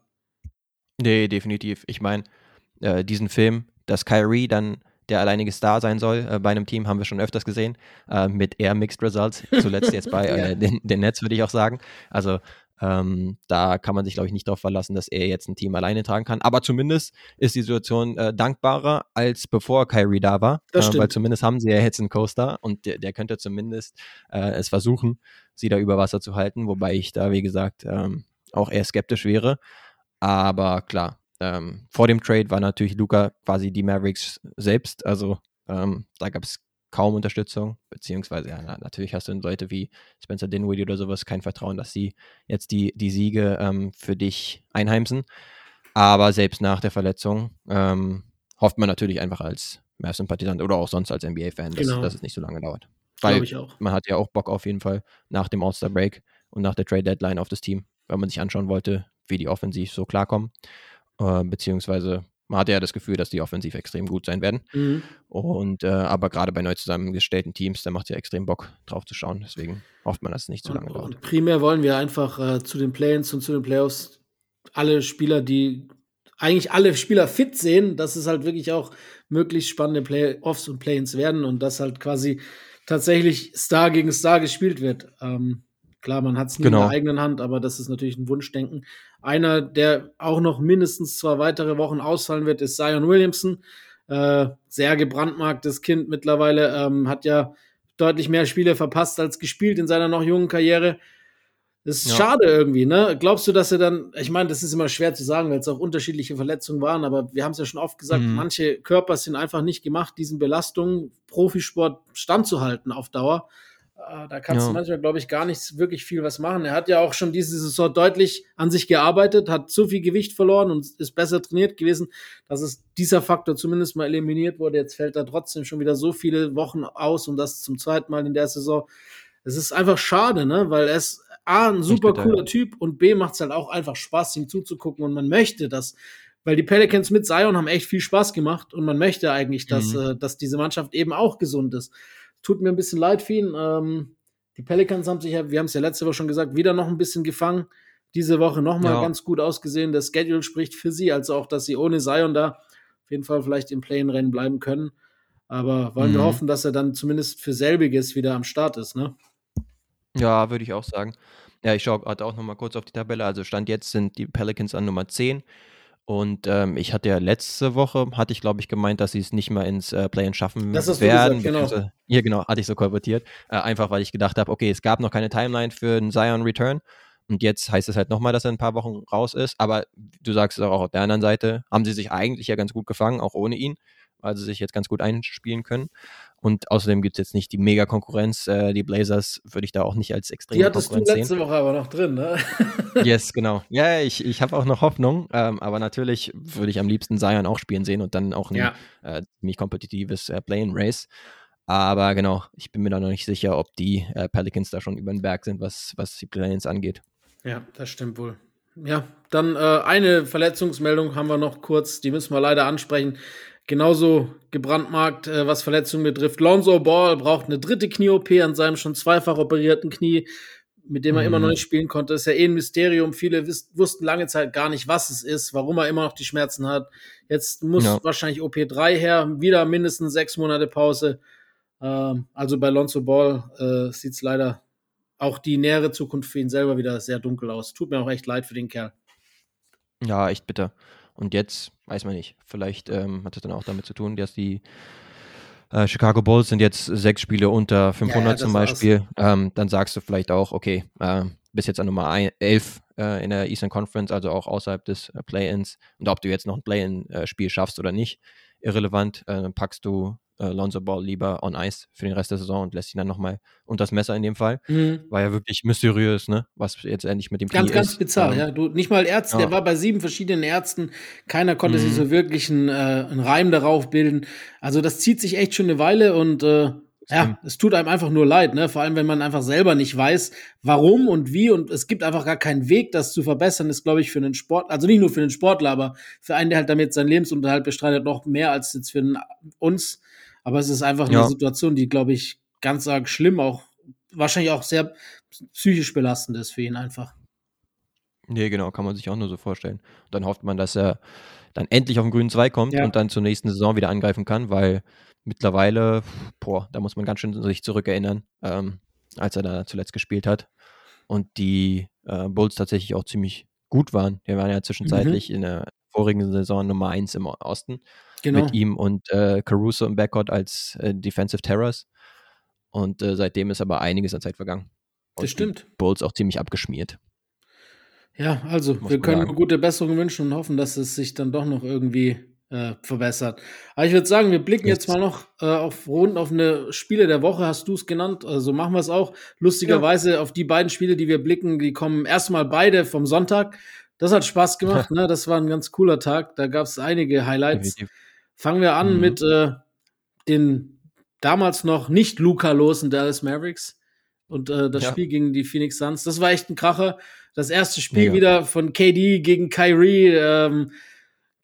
C: Nee, definitiv. Ich meine, äh, diesen Film, dass Kyrie dann der alleinige Star sein soll äh, bei einem Team, haben wir schon öfters gesehen, äh, mit eher Mixed Results, zuletzt jetzt bei [LAUGHS] äh, den, den Nets, würde ich auch sagen. Also ähm, da kann man sich, glaube ich, nicht darauf verlassen, dass er jetzt ein Team alleine tragen kann. Aber zumindest ist die Situation äh, dankbarer, als bevor Kyrie da war. Äh, weil zumindest haben sie ja jetzt einen Coaster und der, der könnte zumindest äh, es versuchen, sie da über Wasser zu halten. Wobei ich da, wie gesagt, ähm, auch eher skeptisch wäre. Aber klar, ähm, vor dem Trade war natürlich Luca quasi die Mavericks selbst. Also ähm, da gab es kaum Unterstützung, beziehungsweise ja, natürlich hast du in Leute wie Spencer Dinwiddie oder sowas kein Vertrauen, dass sie jetzt die, die Siege ähm, für dich einheimsen. Aber selbst nach der Verletzung ähm, hofft man natürlich einfach als Mavs-Sympathisant oder auch sonst als NBA-Fan, dass, genau. dass, es nicht so lange dauert. Weil man hat ja auch Bock auf jeden Fall nach dem All-Star-Break und nach der Trade-Deadline auf das Team, weil man sich anschauen wollte, wie die offensiv so klarkommen. Äh, beziehungsweise man hatte ja das Gefühl, dass die offensiv extrem gut sein werden. Mhm. Und äh, aber gerade bei neu zusammengestellten Teams, da macht es ja extrem Bock drauf zu schauen. Deswegen hofft man, dass es nicht zu lange dauert.
B: primär wollen wir einfach äh, zu den Play-ins und zu den Playoffs alle Spieler, die eigentlich alle Spieler fit sehen, dass es halt wirklich auch möglichst spannende Playoffs und Play-ins werden und dass halt quasi tatsächlich Star gegen Star gespielt wird. Ähm, Klar, man hat es nie genau. in der eigenen Hand, aber das ist natürlich ein Wunschdenken. Einer, der auch noch mindestens zwei weitere Wochen ausfallen wird, ist Zion Williamson. Äh, sehr gebrandmarktes Kind mittlerweile, ähm, hat ja deutlich mehr Spiele verpasst als gespielt in seiner noch jungen Karriere. Das ist ja. schade irgendwie, ne? Glaubst du, dass er dann, ich meine, das ist immer schwer zu sagen, weil es auch unterschiedliche Verletzungen waren, aber wir haben es ja schon oft gesagt, mhm. manche Körper sind einfach nicht gemacht, diesen Belastungen Profisport standzuhalten auf Dauer. Äh, da kannst ja. du manchmal, glaube ich, gar nicht wirklich viel was machen. Er hat ja auch schon diese Saison deutlich an sich gearbeitet, hat zu viel Gewicht verloren und ist besser trainiert gewesen, dass es dieser Faktor zumindest mal eliminiert wurde. Jetzt fällt er trotzdem schon wieder so viele Wochen aus und das zum zweiten Mal in der Saison. Es ist einfach schade, ne? Weil er ist A, ein super bitte, cooler ja. Typ und B, macht es halt auch einfach Spaß, ihm zuzugucken und man möchte das, weil die Pelicans mit Zion haben echt viel Spaß gemacht und man möchte eigentlich, dass, mhm. äh, dass diese Mannschaft eben auch gesund ist. Tut mir ein bisschen leid für ihn. Ähm, die Pelicans haben sich ja, wir haben es ja letzte Woche schon gesagt, wieder noch ein bisschen gefangen. Diese Woche nochmal ja. ganz gut ausgesehen. Der Schedule spricht für sie, also auch, dass sie ohne Zion da auf jeden Fall vielleicht im Play-in-Rennen bleiben können. Aber wollen mhm. wir hoffen, dass er dann zumindest für selbiges wieder am Start ist, ne?
C: Ja, würde ich auch sagen. Ja, ich schaue gerade auch noch mal kurz auf die Tabelle. Also Stand jetzt sind die Pelicans an Nummer 10. Und ähm, ich hatte ja letzte Woche, hatte ich glaube ich gemeint, dass sie es nicht mal ins äh, Play-In schaffen das hast werden. Du gesagt, genau. Hier genau, hatte ich so kolportiert. Äh, einfach weil ich gedacht habe, okay, es gab noch keine Timeline für einen Zion Return. Und jetzt heißt es halt nochmal, dass er ein paar Wochen raus ist. Aber du sagst es auch auf der anderen Seite, haben sie sich eigentlich ja ganz gut gefangen, auch ohne ihn weil sie sich jetzt ganz gut einspielen können. Und außerdem gibt es jetzt nicht die Mega-Konkurrenz. Äh, die Blazers würde ich da auch nicht als extrem Die
B: hattest du letzte sehen. Woche aber noch drin, ne? [LAUGHS]
C: yes, genau. Ja, ich, ich habe auch noch Hoffnung. Ähm, aber natürlich würde ich am liebsten Zion auch spielen sehen und dann auch ein ja. äh, ziemlich kompetitives äh, Play-in-Race. Aber genau, ich bin mir da noch nicht sicher, ob die äh, Pelicans da schon über den Berg sind, was, was die Play-ins angeht.
B: Ja, das stimmt wohl. Ja, dann äh, eine Verletzungsmeldung haben wir noch kurz, die müssen wir leider ansprechen. Genauso gebrandmarkt, äh, was Verletzungen betrifft. Lonzo Ball braucht eine dritte Knie-OP an seinem schon zweifach operierten Knie, mit dem er mhm. immer noch mhm. nicht spielen konnte. ist ja eh ein Mysterium. Viele wussten lange Zeit gar nicht, was es ist, warum er immer noch die Schmerzen hat. Jetzt muss ja. wahrscheinlich OP3 her, wieder mindestens sechs Monate Pause. Ähm, also bei Lonzo Ball äh, sieht es leider auch die nähere Zukunft für ihn selber wieder sehr dunkel aus. Tut mir auch echt leid für den Kerl.
C: Ja, echt bitter. Und jetzt weiß man nicht. Vielleicht ähm, hat es dann auch damit zu tun, dass die äh, Chicago Bulls sind jetzt sechs Spiele unter 500 ja, ja, zum Beispiel. Ähm, dann sagst du vielleicht auch, okay, äh, bis jetzt an Nummer 11 äh, in der Eastern Conference, also auch außerhalb des äh, Play-ins. Und ob du jetzt noch ein Play-in-Spiel schaffst oder nicht, irrelevant. Äh, dann packst du äh, Lonzo Ball lieber on Ice für den Rest der Saison und lässt ihn dann nochmal unter das Messer in dem Fall. Mhm. War ja wirklich mysteriös, ne? Was jetzt endlich mit dem
B: Knie Ganz, ist. ganz bizarr, ähm, ja. Du, nicht mal Ärzte, ja. der war bei sieben verschiedenen Ärzten. Keiner konnte mhm. sich so wirklich einen, äh, einen Reim darauf bilden. Also das zieht sich echt schon eine Weile und äh, ja, es tut einem einfach nur leid, ne? Vor allem, wenn man einfach selber nicht weiß, warum und wie und es gibt einfach gar keinen Weg, das zu verbessern, ist, glaube ich, für einen Sport, also nicht nur für den Sportler, aber für einen, der halt damit seinen Lebensunterhalt bestreitet, noch mehr als jetzt für uns. Aber es ist einfach ja. eine Situation, die, glaube ich, ganz arg schlimm, auch wahrscheinlich auch sehr psychisch belastend ist für ihn einfach.
C: Nee, genau, kann man sich auch nur so vorstellen. Und dann hofft man, dass er dann endlich auf den grünen Zweig kommt ja. und dann zur nächsten Saison wieder angreifen kann, weil mittlerweile, boah, da muss man ganz schön sich zurückerinnern, ähm, als er da zuletzt gespielt hat. Und die äh, Bulls tatsächlich auch ziemlich gut waren. Die waren ja zwischenzeitlich mhm. in der vorigen Saison Nummer 1 im Osten. Genau. Mit ihm und äh, Caruso im Backcourt als äh, Defensive Terrors. Und äh, seitdem ist aber einiges an Zeit vergangen.
B: Und das stimmt.
C: Bulls auch ziemlich abgeschmiert.
B: Ja, also wir können sagen. gute Besserung wünschen und hoffen, dass es sich dann doch noch irgendwie äh, verbessert. Aber ich würde sagen, wir blicken jetzt, jetzt mal noch äh, auf rund auf eine Spiele der Woche, hast du es genannt. Also machen wir es auch. Lustigerweise ja. auf die beiden Spiele, die wir blicken, die kommen erstmal beide vom Sonntag. Das hat Spaß gemacht, ne? Das war ein ganz cooler Tag. Da gab es einige Highlights. Fangen wir an mhm. mit äh, den damals noch nicht Luca-losen Dallas Mavericks und äh, das ja. Spiel gegen die Phoenix Suns. Das war echt ein Kracher. Das erste Spiel Mega. wieder von KD gegen Kyrie. Ähm,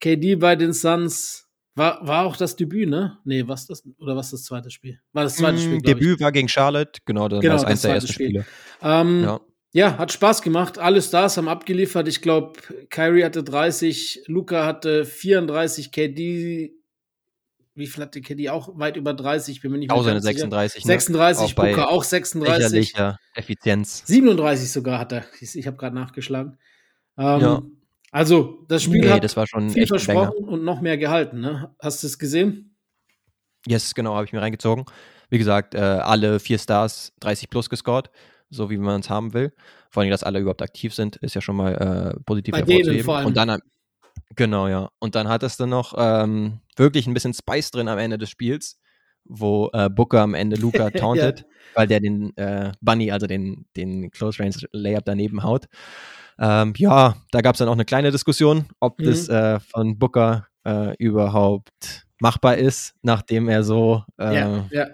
B: KD bei den Suns. War, war auch das Debüt, ne? Nee, was das? Oder was das zweite Spiel? War das zweite mm, Spiel?
C: Debüt ich. war gegen Charlotte, genau, das genau, war eins der ersten Spiel. Spiele.
B: Ähm, ja. Ja, hat Spaß gemacht. Alle Stars haben abgeliefert. Ich glaube, Kyrie hatte 30, Luca hatte 34, KD. Wie viel hatte KD? Auch weit über 30. Bin mir nicht
C: mehr auch seine 36.
B: Ne? 36, auch Luca auch 36.
C: Effizienz.
B: 37 sogar hat er. Ich habe gerade nachgeschlagen. Ähm, ja. Also, das Spiel nee, hat
C: das
B: viel versprochen und noch mehr gehalten. Ne? Hast du es gesehen?
C: Yes, genau, habe ich mir reingezogen. Wie gesagt, äh, alle vier Stars 30 plus gescored so wie man es haben will. Vor allem, dass alle überhaupt aktiv sind, ist ja schon mal äh, positiv
B: Bei hervorzuheben.
C: Und dann, genau, ja. Und dann hattest du noch ähm, wirklich ein bisschen Spice drin am Ende des Spiels, wo äh, Booker am Ende Luca [LAUGHS] tauntet, ja. weil der den äh, Bunny, also den, den Close Range Layup daneben haut. Ähm, ja, da gab es dann auch eine kleine Diskussion, ob mhm. das äh, von Booker äh, überhaupt machbar ist, nachdem er so
B: äh, ja, ja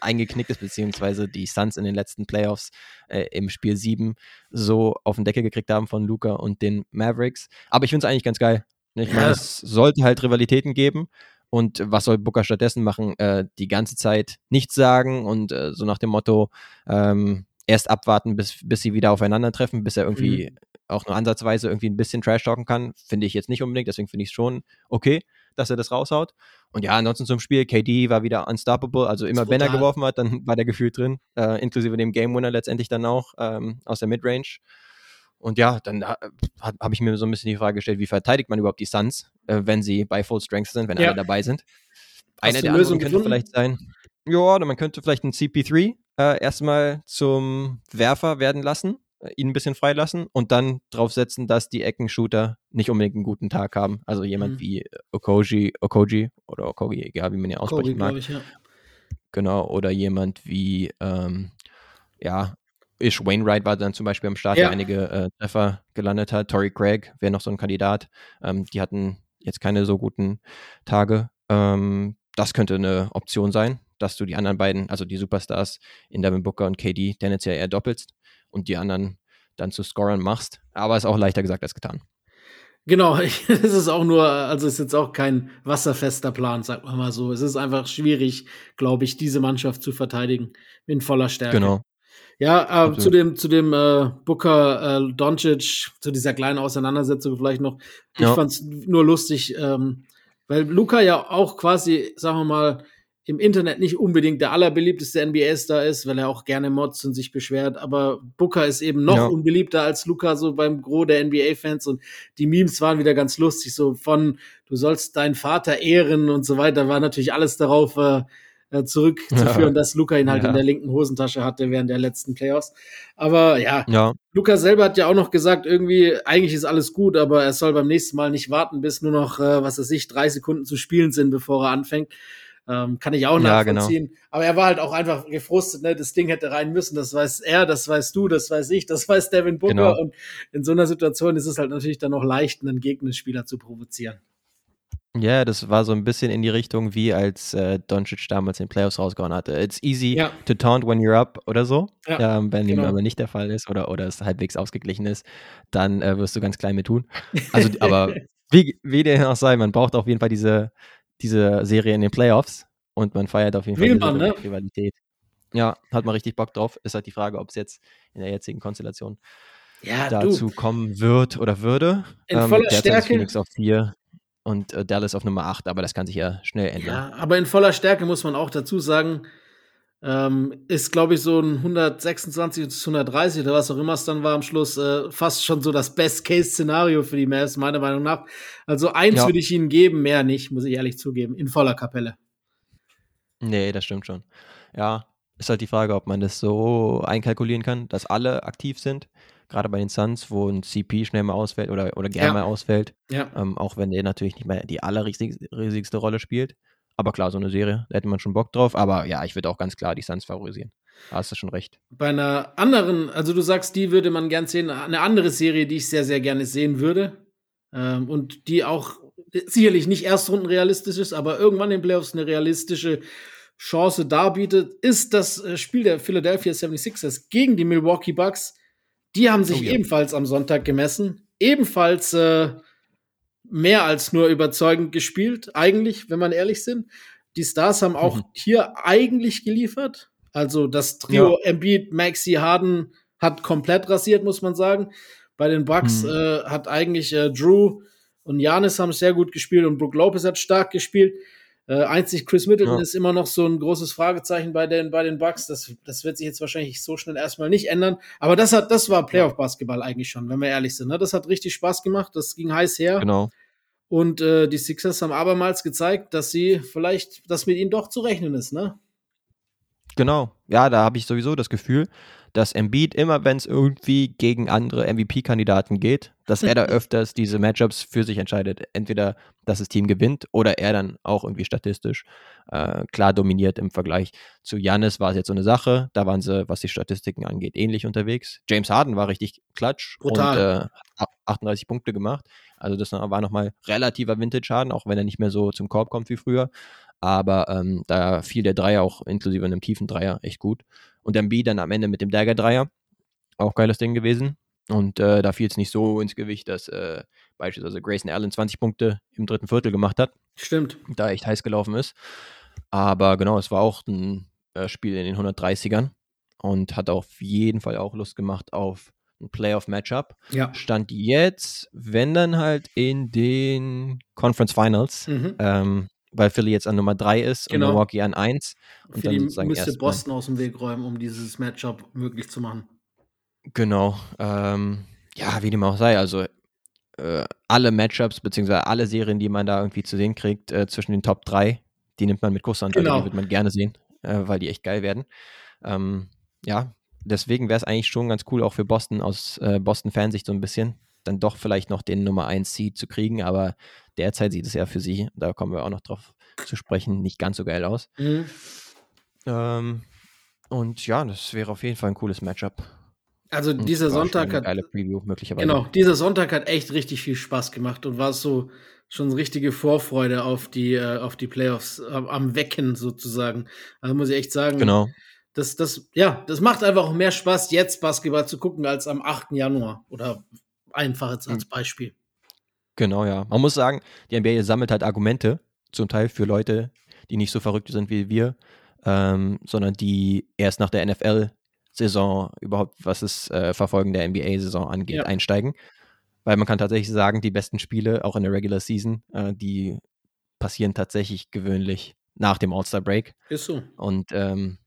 C: eingeknickt ist, beziehungsweise die Suns in den letzten Playoffs äh, im Spiel 7 so auf den Deckel gekriegt haben von Luca und den Mavericks. Aber ich finde es eigentlich ganz geil. Ich meine, es sollte halt Rivalitäten geben. Und was soll Booker stattdessen machen? Äh, die ganze Zeit nichts sagen und äh, so nach dem Motto, ähm, erst abwarten, bis, bis sie wieder aufeinandertreffen, bis er irgendwie mhm. auch nur ansatzweise irgendwie ein bisschen Trash talken kann. Finde ich jetzt nicht unbedingt, deswegen finde ich es schon okay, dass er das raushaut. Und ja, ansonsten zum Spiel, KD war wieder unstoppable, also immer wenn er geworfen hat, dann [LAUGHS] war der gefühlt drin, äh, inklusive dem Game Winner letztendlich dann auch ähm, aus der Midrange. Und ja, dann äh, habe ich mir so ein bisschen die Frage gestellt, wie verteidigt man überhaupt die Suns, äh, wenn sie bei Full Strength sind, wenn ja. alle dabei sind. Eine der Lösung könnte gefunden? vielleicht sein, ja, oder man könnte vielleicht einen CP3 äh, erstmal zum Werfer werden lassen, ihn ein bisschen freilassen und dann drauf setzen, dass die Eckenshooter nicht unbedingt einen guten Tag haben. Also jemand mhm. wie Okoji, Okoji oder Okogi, egal wie man ihn aussprechen mag. Ich, ja. Genau, oder jemand wie, ähm, ja, Ish Wainwright war dann zum Beispiel am Start, ja. der einige äh, Treffer gelandet hat. Tory Craig wäre noch so ein Kandidat. Ähm, die hatten jetzt keine so guten Tage. Ähm, das könnte eine Option sein dass du die anderen beiden, also die Superstars in Devin Booker und KD, tendenziell eher doppelst und die anderen dann zu Scorern machst. Aber ist auch leichter gesagt als getan.
B: Genau, [LAUGHS] es ist auch nur, also ist jetzt auch kein wasserfester Plan, sagt man mal so. Es ist einfach schwierig, glaube ich, diese Mannschaft zu verteidigen in voller Stärke. Genau. Ja, äh, zu dem, zu dem äh, Booker äh, Doncic, zu dieser kleinen Auseinandersetzung vielleicht noch. Ich ja. fand es nur lustig, ähm, weil Luca ja auch quasi, sagen wir mal, im Internet nicht unbedingt der allerbeliebteste NBA-Star ist, weil er auch gerne Mods und sich beschwert. Aber Booker ist eben noch ja. unbeliebter als Luca, so beim Gros der NBA-Fans. Und die Memes waren wieder ganz lustig, so von du sollst deinen Vater ehren und so weiter, war natürlich alles darauf äh, äh zurückzuführen, ja. [LAUGHS] dass Luca ihn halt ja. in der linken Hosentasche hatte während der letzten Playoffs. Aber ja, ja, Luca selber hat ja auch noch gesagt, irgendwie, eigentlich ist alles gut, aber er soll beim nächsten Mal nicht warten, bis nur noch, äh, was weiß ich, drei Sekunden zu spielen sind, bevor er anfängt. Ähm, kann ich auch ja, genau. nachvollziehen. Aber er war halt auch einfach gefrustet, ne? Das Ding hätte rein müssen, das weiß er, das weißt du, das weiß ich, das [LAUGHS] weiß Devin Booker. Genau. Und in so einer Situation ist es halt natürlich dann noch leicht, einen Gegenspieler zu provozieren.
C: Ja, das war so ein bisschen in die Richtung, wie als äh, Doncic damals in Playoffs rausgehauen hatte. It's easy ja. to taunt when you're up oder so. Ja, ähm, wenn genau. dem aber nicht der Fall ist oder, oder es halbwegs ausgeglichen ist, dann äh, wirst du ganz klein mit tun. Also, aber [LAUGHS] wie, wie dem auch sei, man braucht auf jeden Fall diese, diese Serie in den Playoffs und man feiert auf jeden Fall diese ne? Rivalität. Ja, hat man richtig Bock drauf. Ist halt die Frage, ob es jetzt in der jetzigen Konstellation ja, dazu du. kommen wird oder würde.
B: In ähm, voller Stärke.
C: Phoenix auf 4 und äh, Dallas auf Nummer 8, aber das kann sich ja schnell ändern.
B: Ja, aber in voller Stärke muss man auch dazu sagen, ähm, ist, glaube ich, so ein 126 bis 130 oder was auch immer es dann war am Schluss, äh, fast schon so das Best-Case-Szenario für die Mavs, meiner Meinung nach. Also eins ja. würde ich ihnen geben, mehr nicht, muss ich ehrlich zugeben, in voller Kapelle.
C: Nee, das stimmt schon. Ja, ist halt die Frage, ob man das so einkalkulieren kann, dass alle aktiv sind. Gerade bei den Suns, wo ein CP schnell mal ausfällt oder, oder gerne ja. mal ausfällt. Ja. Ähm, auch wenn der natürlich nicht mehr die allerriesigste Rolle spielt. Aber klar, so eine Serie, da hätte man schon Bock drauf. Aber ja, ich würde auch ganz klar die Suns favorisieren. Da hast du schon recht.
B: Bei einer anderen, also du sagst, die würde man gern sehen. Eine andere Serie, die ich sehr, sehr gerne sehen würde. Ähm, und die auch sicherlich nicht Erstrunden realistisch ist, aber irgendwann in den Playoffs eine realistische Chance darbietet, ist das äh, Spiel der Philadelphia 76ers gegen die Milwaukee Bucks. Die haben sich oh, ja. ebenfalls am Sonntag gemessen. Ebenfalls äh, mehr als nur überzeugend gespielt, eigentlich, wenn man ehrlich sind. Die Stars haben auch mhm. hier eigentlich geliefert. Also das Trio ja. Embiid, Maxi, Harden hat komplett rasiert, muss man sagen. Bei den Bucks mhm. äh, hat eigentlich äh, Drew und Janis haben sehr gut gespielt und Brook Lopez hat stark gespielt. Äh, einzig Chris Middleton ja. ist immer noch so ein großes Fragezeichen bei den, bei den Bucks. Das, das wird sich jetzt wahrscheinlich so schnell erstmal nicht ändern. Aber das hat, das war Playoff-Basketball eigentlich schon, wenn wir ehrlich sind. Ne? Das hat richtig Spaß gemacht. Das ging heiß her.
C: Genau.
B: Und äh, die Sixers haben abermals gezeigt, dass sie vielleicht, dass mit ihnen doch zu rechnen ist, ne?
C: Genau. Ja, da habe ich sowieso das Gefühl, dass Embiid immer, wenn es irgendwie gegen andere MVP-Kandidaten geht, dass er da [LAUGHS] öfters diese Matchups für sich entscheidet. Entweder, dass das Team gewinnt oder er dann auch irgendwie statistisch äh, klar dominiert im Vergleich zu Janis war es jetzt so eine Sache. Da waren sie, was die Statistiken angeht, ähnlich unterwegs. James Harden war richtig klatsch Brutal. und äh, 38 Punkte gemacht. Also das war nochmal relativer Vintage-Harden, auch wenn er nicht mehr so zum Korb kommt wie früher. Aber ähm, da fiel der Dreier auch inklusive einem tiefen Dreier echt gut. Und Embiid dann am Ende mit dem Dagger-Dreier. Auch geiles Ding gewesen. Und äh, da fiel es nicht so ins Gewicht, dass äh, beispielsweise Grayson Allen 20 Punkte im dritten Viertel gemacht hat.
B: Stimmt.
C: Da echt heiß gelaufen ist. Aber genau, es war auch ein äh, Spiel in den 130ern und hat auf jeden Fall auch Lust gemacht auf ein Playoff-Matchup.
B: Ja.
C: Stand jetzt, wenn dann halt in den Conference Finals,
B: Mhm.
C: ähm, weil Philly jetzt an Nummer 3 ist
B: Genau.
C: und Milwaukee an 1. Und
B: Für
C: dann sozusagen
B: müsste
C: erstmal-
B: Boston aus dem Weg räumen, um dieses Matchup möglich zu machen.
C: Genau. Ähm, ja, wie dem auch sei. Also äh, alle Matchups, beziehungsweise alle Serien, die man da irgendwie zu sehen kriegt, äh, zwischen den Top 3, die nimmt man mit Kusshand. Also
B: Genau.
C: die wird man gerne sehen, äh, weil die echt geil werden. Ähm, ja, deswegen wäre es eigentlich schon ganz cool, auch für Boston aus äh, Boston-Fansicht so ein bisschen, dann doch vielleicht noch den Nummer 1 Seed zu kriegen, aber derzeit sieht es ja für sie, da kommen wir auch noch drauf zu sprechen, nicht ganz so geil aus.
B: Mhm.
C: Ähm, und ja, das wäre auf jeden Fall ein cooles Matchup.
B: Also
C: Und
B: dieser Sonntag hat
C: Preview möglicherweise.
B: Genau, dieser Sonntag hat echt richtig viel Spaß gemacht und war so schon richtige Vorfreude auf die, äh, auf die Playoffs äh, am Wecken sozusagen. Also muss ich echt sagen,
C: Genau.
B: das, das, ja, das macht einfach auch mehr Spaß, jetzt Basketball zu gucken, als am 8. Januar. Oder einfach jetzt als Beispiel.
C: Genau, ja. Man muss sagen, die NBA sammelt halt Argumente, zum Teil für Leute, die nicht so verrückt sind wie wir, ähm, sondern die erst nach der NFL-Saison überhaupt, was das äh, Verfolgen der NBA-Saison angeht,
B: Ja.
C: einsteigen. Weil man kann tatsächlich sagen, die besten Spiele, auch in der Regular Season, äh, die passieren tatsächlich gewöhnlich nach dem All-Star-Break.
B: Ist so.
C: Und ähm,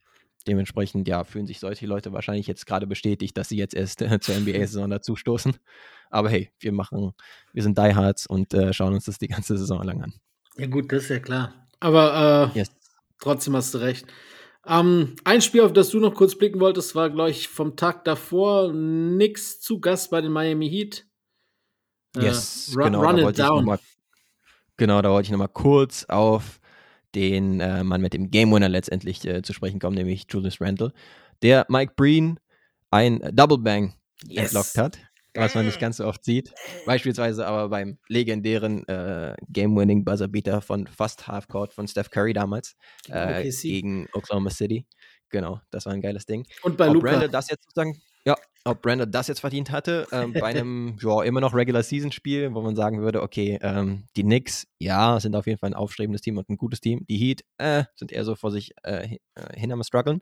C: dementsprechend, ja, fühlen sich solche Leute wahrscheinlich jetzt gerade bestätigt, dass sie jetzt erst äh, [LAUGHS] zur NBA-Saison dazustoßen. Aber hey, wir machen, wir sind Diehards und äh, schauen uns das die ganze Saison lang an.
B: Ja, gut, das ist ja klar. Aber äh,
C: Yes.
B: trotzdem hast du recht. Ähm, ein Spiel, auf das du noch kurz blicken wolltest, war, glaube ich, vom Tag davor nix zu Gast bei den Miami Heat. Äh,
C: Yes,
B: run,
C: genau,
B: run it down.
C: mal, genau, da wollte ich nochmal kurz auf den äh, Mann mit dem Game Winner letztendlich äh, zu sprechen kommen, nämlich Julius Randle, der Mike Breen ein Double Bang
B: Yes.
C: entlockt hat, was man nicht ganz so oft sieht. Beispielsweise aber beim legendären äh, Game-Winning Buzzer-Beater von fast Halfcourt von Steph Curry damals äh,
B: OKC.
C: gegen Oklahoma City. Genau, das war ein geiles Ding.
B: Und bei Luca.
C: Das jetzt sozusagen, ja, ob Brandon das jetzt verdient hatte, ähm, bei einem [LAUGHS] ja, immer noch Regular Season Spiel, wo man sagen würde, okay, ähm, die Knicks, ja, sind auf jeden Fall ein aufstrebendes Team und ein gutes Team. Die Heat äh, sind eher so vor sich äh, äh, hin am struggeln.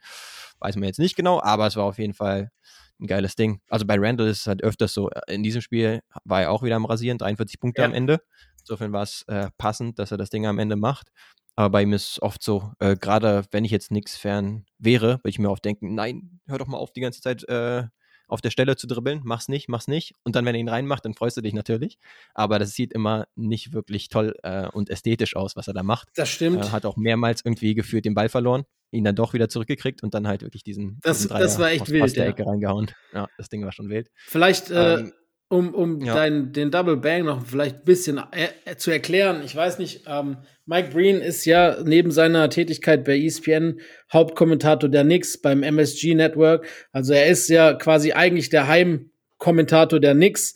C: Weiß man jetzt nicht genau, aber es war auf jeden Fall ein geiles Ding. Also bei Randall ist es halt öfters so, äh, in diesem Spiel war er auch wieder am Rasieren, 43 Punkte
B: Ja.
C: am Ende. Insofern war es äh, passend, dass er das Ding am Ende macht. Aber bei ihm ist es oft so, äh, gerade wenn ich jetzt nix fern wäre, würde ich mir oft denken, nein, hör doch mal auf, die ganze Zeit äh, auf der Stelle zu dribbeln, mach's nicht, mach's nicht. Und dann, wenn er ihn reinmacht, dann freust du dich natürlich. Aber das sieht immer nicht wirklich toll äh, und ästhetisch aus, was er da macht.
B: Das stimmt.
C: Äh, hat auch mehrmals irgendwie gefühlt den Ball verloren, ihn dann doch wieder zurückgekriegt und dann halt wirklich diesen,
B: Das-
C: diesen
B: das war echt
C: aus
B: wild,
C: der
B: ja.
C: Ecke reingehauen. Ja, das Ding war schon wild.
B: Vielleicht, äh,
C: Ähm,
B: um, um
C: ja.
B: dein, den Double Bang noch vielleicht ein bisschen äh, äh, zu erklären, ich weiß nicht, ähm, Mike Breen ist ja neben seiner Tätigkeit bei ESPN Hauptkommentator der Knicks beim MSG Network. Also er ist ja quasi eigentlich der Heimkommentator der Knicks.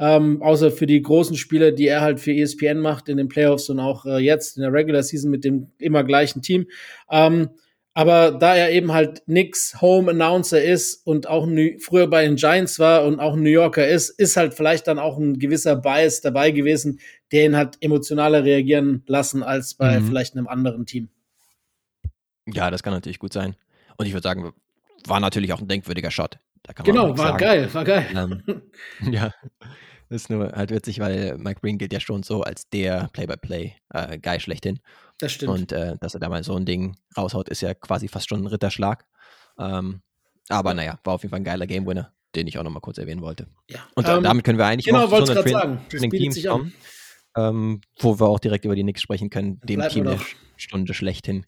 B: Ähm, außer für die großen Spiele, die er halt für ESPN macht in den Playoffs und auch äh, jetzt in der Regular Season mit dem immer gleichen Team. Ähm, aber da er eben halt nix Home Announcer ist und auch New früher bei den Giants war und auch ein New Yorker ist, ist halt vielleicht dann auch ein gewisser Bias dabei gewesen, der ihn hat emotionaler reagieren lassen als bei
C: Mhm.
B: vielleicht einem anderen Team.
C: Ja, das kann natürlich gut sein. Und ich würde sagen, war natürlich auch ein denkwürdiger Shot. Da kann man
B: Genau, war
C: sagen.
B: geil, war geil.
C: Ähm, [LAUGHS] ja, [LAUGHS] ist nur halt witzig, weil Mike Breen gilt ja schon so als der Play-by-Play-Guy schlechthin.
B: Das stimmt.
C: Und äh, dass er da mal so ein Ding raushaut, ist ja quasi fast schon ein Ritterschlag. Ähm, aber naja, war auf jeden Fall ein geiler Game-Winner, den ich auch nochmal kurz erwähnen wollte.
B: ja.
C: Und
B: Ähm,
C: damit können wir eigentlich
B: genau,
C: auch zu Train-
B: sagen.
C: Teams kommen, ähm, wo wir auch direkt über die Knicks sprechen können, dem Team der. Stunde schlechthin.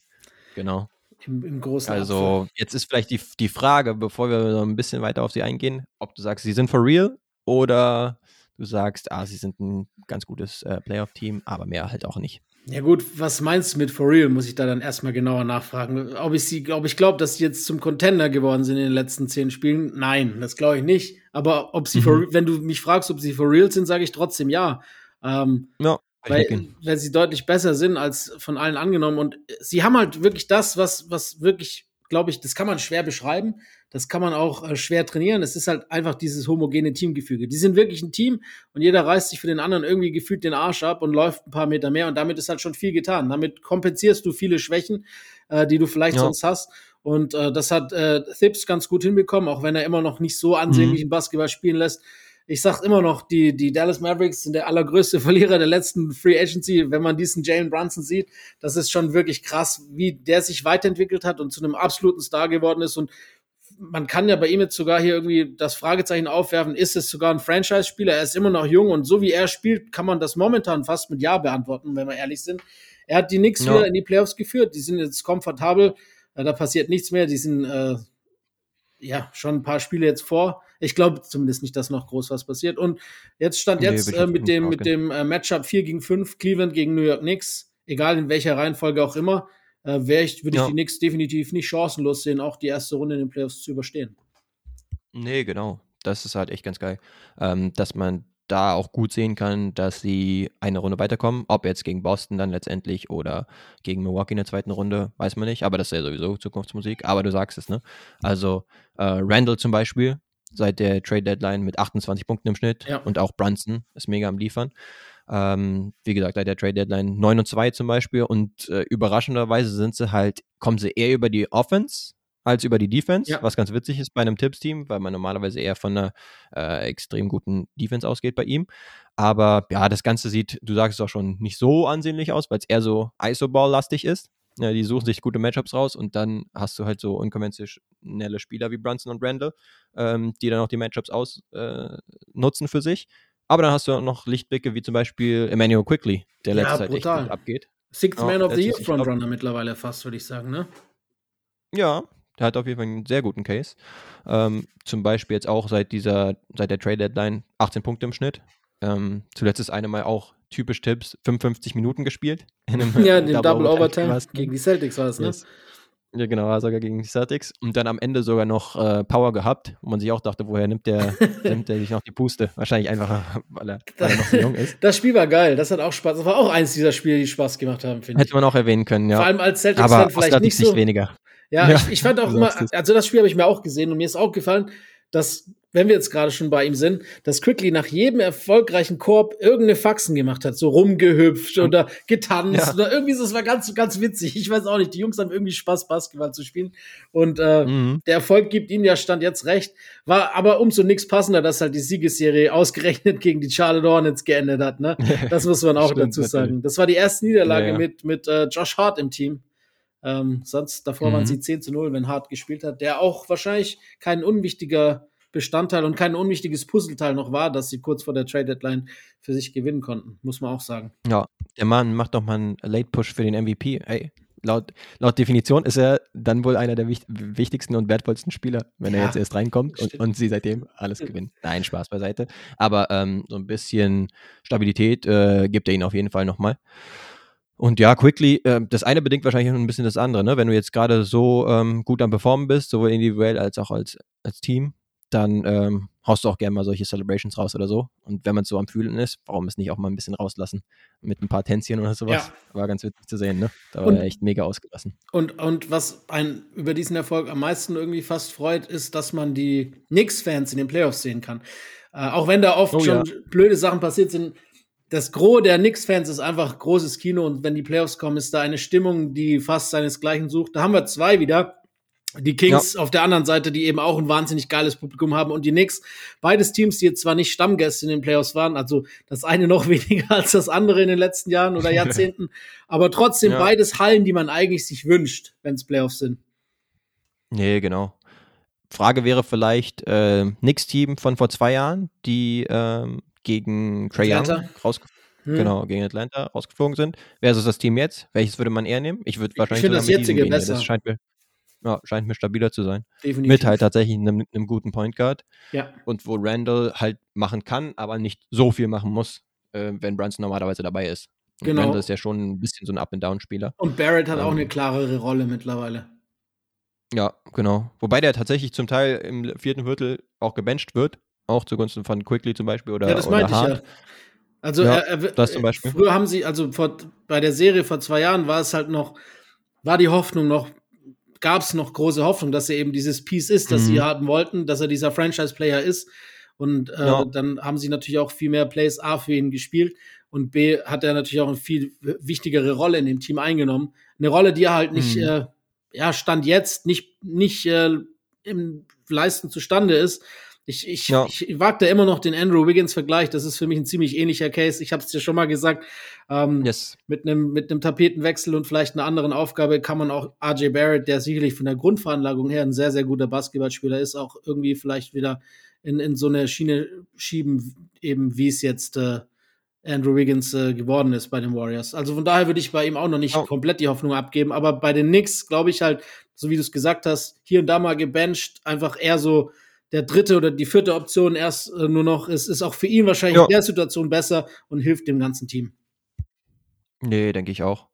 C: Genau.
B: Im, im großen
C: Also jetzt ist vielleicht die, die Frage, bevor wir so ein bisschen weiter auf sie eingehen, ob du sagst, sie sind for real oder du sagst, ah, sie sind ein ganz gutes äh, Playoff-Team, aber mehr halt auch nicht.
B: Ja gut, was meinst du mit for real? Muss ich da dann erstmal genauer nachfragen. Ob ich sie, ob ich glaube, dass sie jetzt zum Contender geworden sind in den letzten zehn Spielen? Nein, das glaube ich nicht. Aber ob sie
C: Mhm.
B: for, wenn du mich fragst, ob sie for real sind, sage ich trotzdem ja. Ähm,
C: Ja.
B: weil, weil sie deutlich besser sind als von allen angenommen. Und sie haben halt wirklich das, was, was wirklich, glaube ich, das kann man schwer beschreiben. Das kann man auch äh, schwer trainieren. Es ist halt einfach dieses homogene Teamgefüge. Die sind wirklich ein Team und jeder reißt sich für den anderen irgendwie gefühlt den Arsch ab und läuft ein paar Meter mehr und damit ist halt schon viel getan. Damit kompensierst du viele Schwächen, äh, die du vielleicht ja. sonst hast. Und äh, das hat äh, Thips ganz gut hinbekommen, auch wenn er immer noch nicht so ansehnlichen mhm. Basketball spielen lässt. Ich sag immer noch, die, die Dallas Mavericks sind der allergrößte [LAUGHS] Verlierer der letzten Free Agency. Wenn man diesen Jalen Brunson sieht, das ist schon wirklich krass, wie der sich weiterentwickelt hat und zu einem absoluten Star geworden ist. Und man kann ja bei ihm jetzt sogar hier irgendwie das Fragezeichen aufwerfen, ist es sogar ein Franchise-Spieler? Er ist immer noch jung und so wie er spielt, kann man das momentan fast mit Ja beantworten, wenn wir ehrlich sind. Er hat die Knicks ja. wieder in die Playoffs geführt, die sind jetzt komfortabel, äh, da passiert nichts mehr, die sind äh, ja schon ein paar Spiele jetzt vor. Ich glaube zumindest nicht, dass noch groß was passiert. Und jetzt stand jetzt nee, äh, mit dem, mit dem äh, Matchup 4 gegen 5, Cleveland gegen New York Knicks, egal in welcher Reihenfolge auch immer, äh, wäre ich, würde ich ja. die Knicks definitiv nicht chancenlos sehen, auch die erste Runde in den Playoffs zu überstehen.
C: Nee, genau. Das ist halt echt ganz geil. Ähm, dass man da auch gut sehen kann, dass sie eine Runde weiterkommen. Ob jetzt gegen Boston dann letztendlich oder gegen Milwaukee in der zweiten Runde, weiß man nicht. Aber das ist ja sowieso Zukunftsmusik. Aber du sagst es, ne? Also äh, Randall zum Beispiel, seit der Trade Deadline mit 28 Punkten im Schnitt ja. und auch Brunson ist mega am Liefern. Ähm, wie gesagt, bei der Trade Deadline 9 und 2 zum Beispiel und äh, überraschenderweise sind sie halt, kommen sie eher über die Offense als über die Defense, ja. was ganz witzig ist bei einem Tipps-Team, weil man normalerweise eher von einer äh, extrem guten Defense ausgeht bei ihm. Aber ja, das Ganze sieht, du sagst es auch schon, nicht so ansehnlich aus, weil es eher so ISO-Ball-lastig ist. Ja, die suchen sich gute Matchups raus und dann hast du halt so unkonventionelle Spieler wie Brunson und Randall, ähm, die dann auch die Matchups ausnutzen äh, für sich. Aber dann hast du auch noch Lichtblicke wie zum Beispiel Emmanuel Quickly, der ja, letzte Zeit echt gut abgeht.
B: Sixth Man of the Year Frontrunner mittlerweile fast, würde ich sagen, ne?
C: Ja, der hat auf jeden Fall einen sehr guten Case. Ähm, zum Beispiel jetzt auch seit dieser, seit der Trade Deadline 18 Punkte im Schnitt. Ähm, zuletzt ist eine Mal auch typisch Tipps 55 Minuten gespielt. [LAUGHS]
B: In einem ja, den Double, Double Overtime gegen die Celtics war es, ne? Yes.
C: Ja, genau, war sogar gegen die Celtics. Und dann am Ende sogar noch äh, Power gehabt, wo man sich auch dachte, woher nimmt der, [LAUGHS] nimmt der sich noch die Puste? Wahrscheinlich einfach, [LAUGHS] weil er, weil er noch so jung ist.
B: Das Spiel war geil, das hat auch Spaß. Das war auch eins dieser Spiele, die Spaß gemacht haben,
C: finde ich. Hätte man auch erwähnen können, ja.
B: Vor allem als Celtics dann vielleicht nicht so.
C: weniger.
B: Ja, [LAUGHS] ja. Ich, ich, fand auch immer, also das Spiel habe ich mir auch gesehen und mir ist auch gefallen, dass wenn wir jetzt gerade schon bei ihm sind, dass Quickly nach jedem erfolgreichen Korb irgendeine Faxen gemacht hat, so rumgehüpft ja. oder getanzt ja. oder irgendwie so, das war ganz, ganz witzig. Ich weiß auch nicht, die Jungs haben irgendwie Spaß, Basketball zu spielen und äh, mhm. der Erfolg gibt ihnen ja Stand jetzt recht, war aber umso nichts passender, dass halt die Siegesserie ausgerechnet gegen die Charlotte Hornets geendet hat, ne? [LAUGHS] Das muss man auch Stimmt, dazu sagen. Natürlich. Das war die erste Niederlage ja, mit, mit äh, Josh Hart im Team. Ähm, sonst davor mhm. waren sie 10 zu 0, wenn Hart gespielt hat, der auch wahrscheinlich kein unwichtiger Bestandteil und kein unwichtiges Puzzleteil noch war, dass sie kurz vor der Trade Deadline für sich gewinnen konnten, muss man auch sagen.
C: Ja, der Mann macht doch mal einen Late Push für den MVP. Ey, laut, laut Definition ist er dann wohl einer der wichtigsten und wertvollsten Spieler, wenn ja, er jetzt erst reinkommt und, und, sie seitdem alles gewinnen. Nein, Spaß beiseite. Aber ähm, so ein bisschen Stabilität äh, gibt er ihnen auf jeden Fall nochmal. Und ja, Quickly, äh, das eine bedingt wahrscheinlich ein bisschen das andere, ne? Wenn du jetzt gerade so ähm, gut am Performen bist, sowohl individuell als auch als, als Team, dann ähm, haust du auch gerne mal solche Celebrations raus oder so. Und wenn man so am Fühlen ist, warum es nicht auch mal ein bisschen rauslassen? Mit ein paar Tänzchen oder sowas. Ja. War ganz witzig zu sehen, ne? Da war und, er echt mega ausgelassen.
B: Und, und was einen über diesen Erfolg am meisten irgendwie fast freut, ist, dass man die Knicks-Fans in den Playoffs sehen kann. Äh, auch wenn da oft oh, schon ja. blöde Sachen passiert sind. Das Gros der Knicks-Fans ist einfach großes Kino und wenn die Playoffs kommen, ist da eine Stimmung, die fast seinesgleichen sucht. Da haben wir zwei wieder die Kings ja. auf der anderen Seite, die eben auch ein wahnsinnig geiles Publikum haben und die Knicks, beides Teams, die jetzt zwar nicht Stammgäste in den Playoffs waren, also das eine [LAUGHS] noch weniger als das andere in den letzten Jahren oder Jahrzehnten, [LAUGHS] aber trotzdem ja. beides Hallen, die man eigentlich sich wünscht, wenn es Playoffs sind.
C: Nee, genau. Frage wäre vielleicht äh, Knicks-Team von vor zwei Jahren, die ähm, gegen Trey Young rausgeflogen hm. Genau, gegen Atlanta rausgeflogen sind. Versus das Team jetzt. Welches würde man eher nehmen? Ich würde wahrscheinlich
B: ich finde das jetzige besser.
C: Das scheint mir, ja, scheint mir stabiler zu sein. Definitiv. Mit halt tatsächlich einem, einem guten Point Guard.
B: Ja.
C: Und wo Randall halt machen kann, aber nicht so viel machen muss, äh, wenn Brunson normalerweise dabei ist. Und genau. Randall ist ja schon ein bisschen so ein Up-and-Down-Spieler.
B: Und Barrett hat ähm, auch eine klarere Rolle mittlerweile.
C: Ja, genau. Wobei der tatsächlich zum Teil im vierten Viertel auch gebencht wird. Auch zugunsten von Quickly zum Beispiel oder
B: Ja, das meinte ich ja. Also
C: Ja,
B: er, er,
C: das zum Beispiel.
B: früher haben sie, also vor, bei der Serie vor zwei Jahren war es halt noch, war die Hoffnung noch, gab es noch große Hoffnung, dass er eben dieses Piece ist, das
C: Mhm.
B: sie haben wollten, dass er dieser Franchise-Player ist. Und äh,
C: Ja.
B: dann haben sie natürlich auch viel mehr Plays A für ihn gespielt und B hat er natürlich auch eine viel wichtigere Rolle in dem Team eingenommen. Eine Rolle, die er halt nicht,
C: Mhm.
B: äh, ja, Stand jetzt nicht, nicht äh, im Leisten zustande ist. Ich, ich,
C: Ja.
B: ich wage da immer noch den Andrew Wiggins-Vergleich. Das ist für mich ein ziemlich ähnlicher Case. Ich habe es dir schon mal gesagt. Ähm,
C: Yes.
B: mit einem mit einem Tapetenwechsel und vielleicht einer anderen Aufgabe kann man auch RJ Barrett, der sicherlich von der Grundveranlagung her ein sehr, sehr guter Basketballspieler ist, auch irgendwie vielleicht wieder in, in so eine Schiene schieben, eben wie es jetzt äh, Andrew Wiggins äh, geworden ist bei den Warriors. Also von daher würde ich bei ihm auch noch nicht
C: Ja.
B: komplett die Hoffnung abgeben, aber bei den Knicks glaube ich halt, so wie du es gesagt hast, hier und da mal gebencht, einfach eher so der dritte oder die vierte Option erst äh, nur noch, es ist auch für ihn wahrscheinlich
C: Ja.
B: in der Situation besser und hilft dem ganzen Team.
C: Nee, denke ich auch.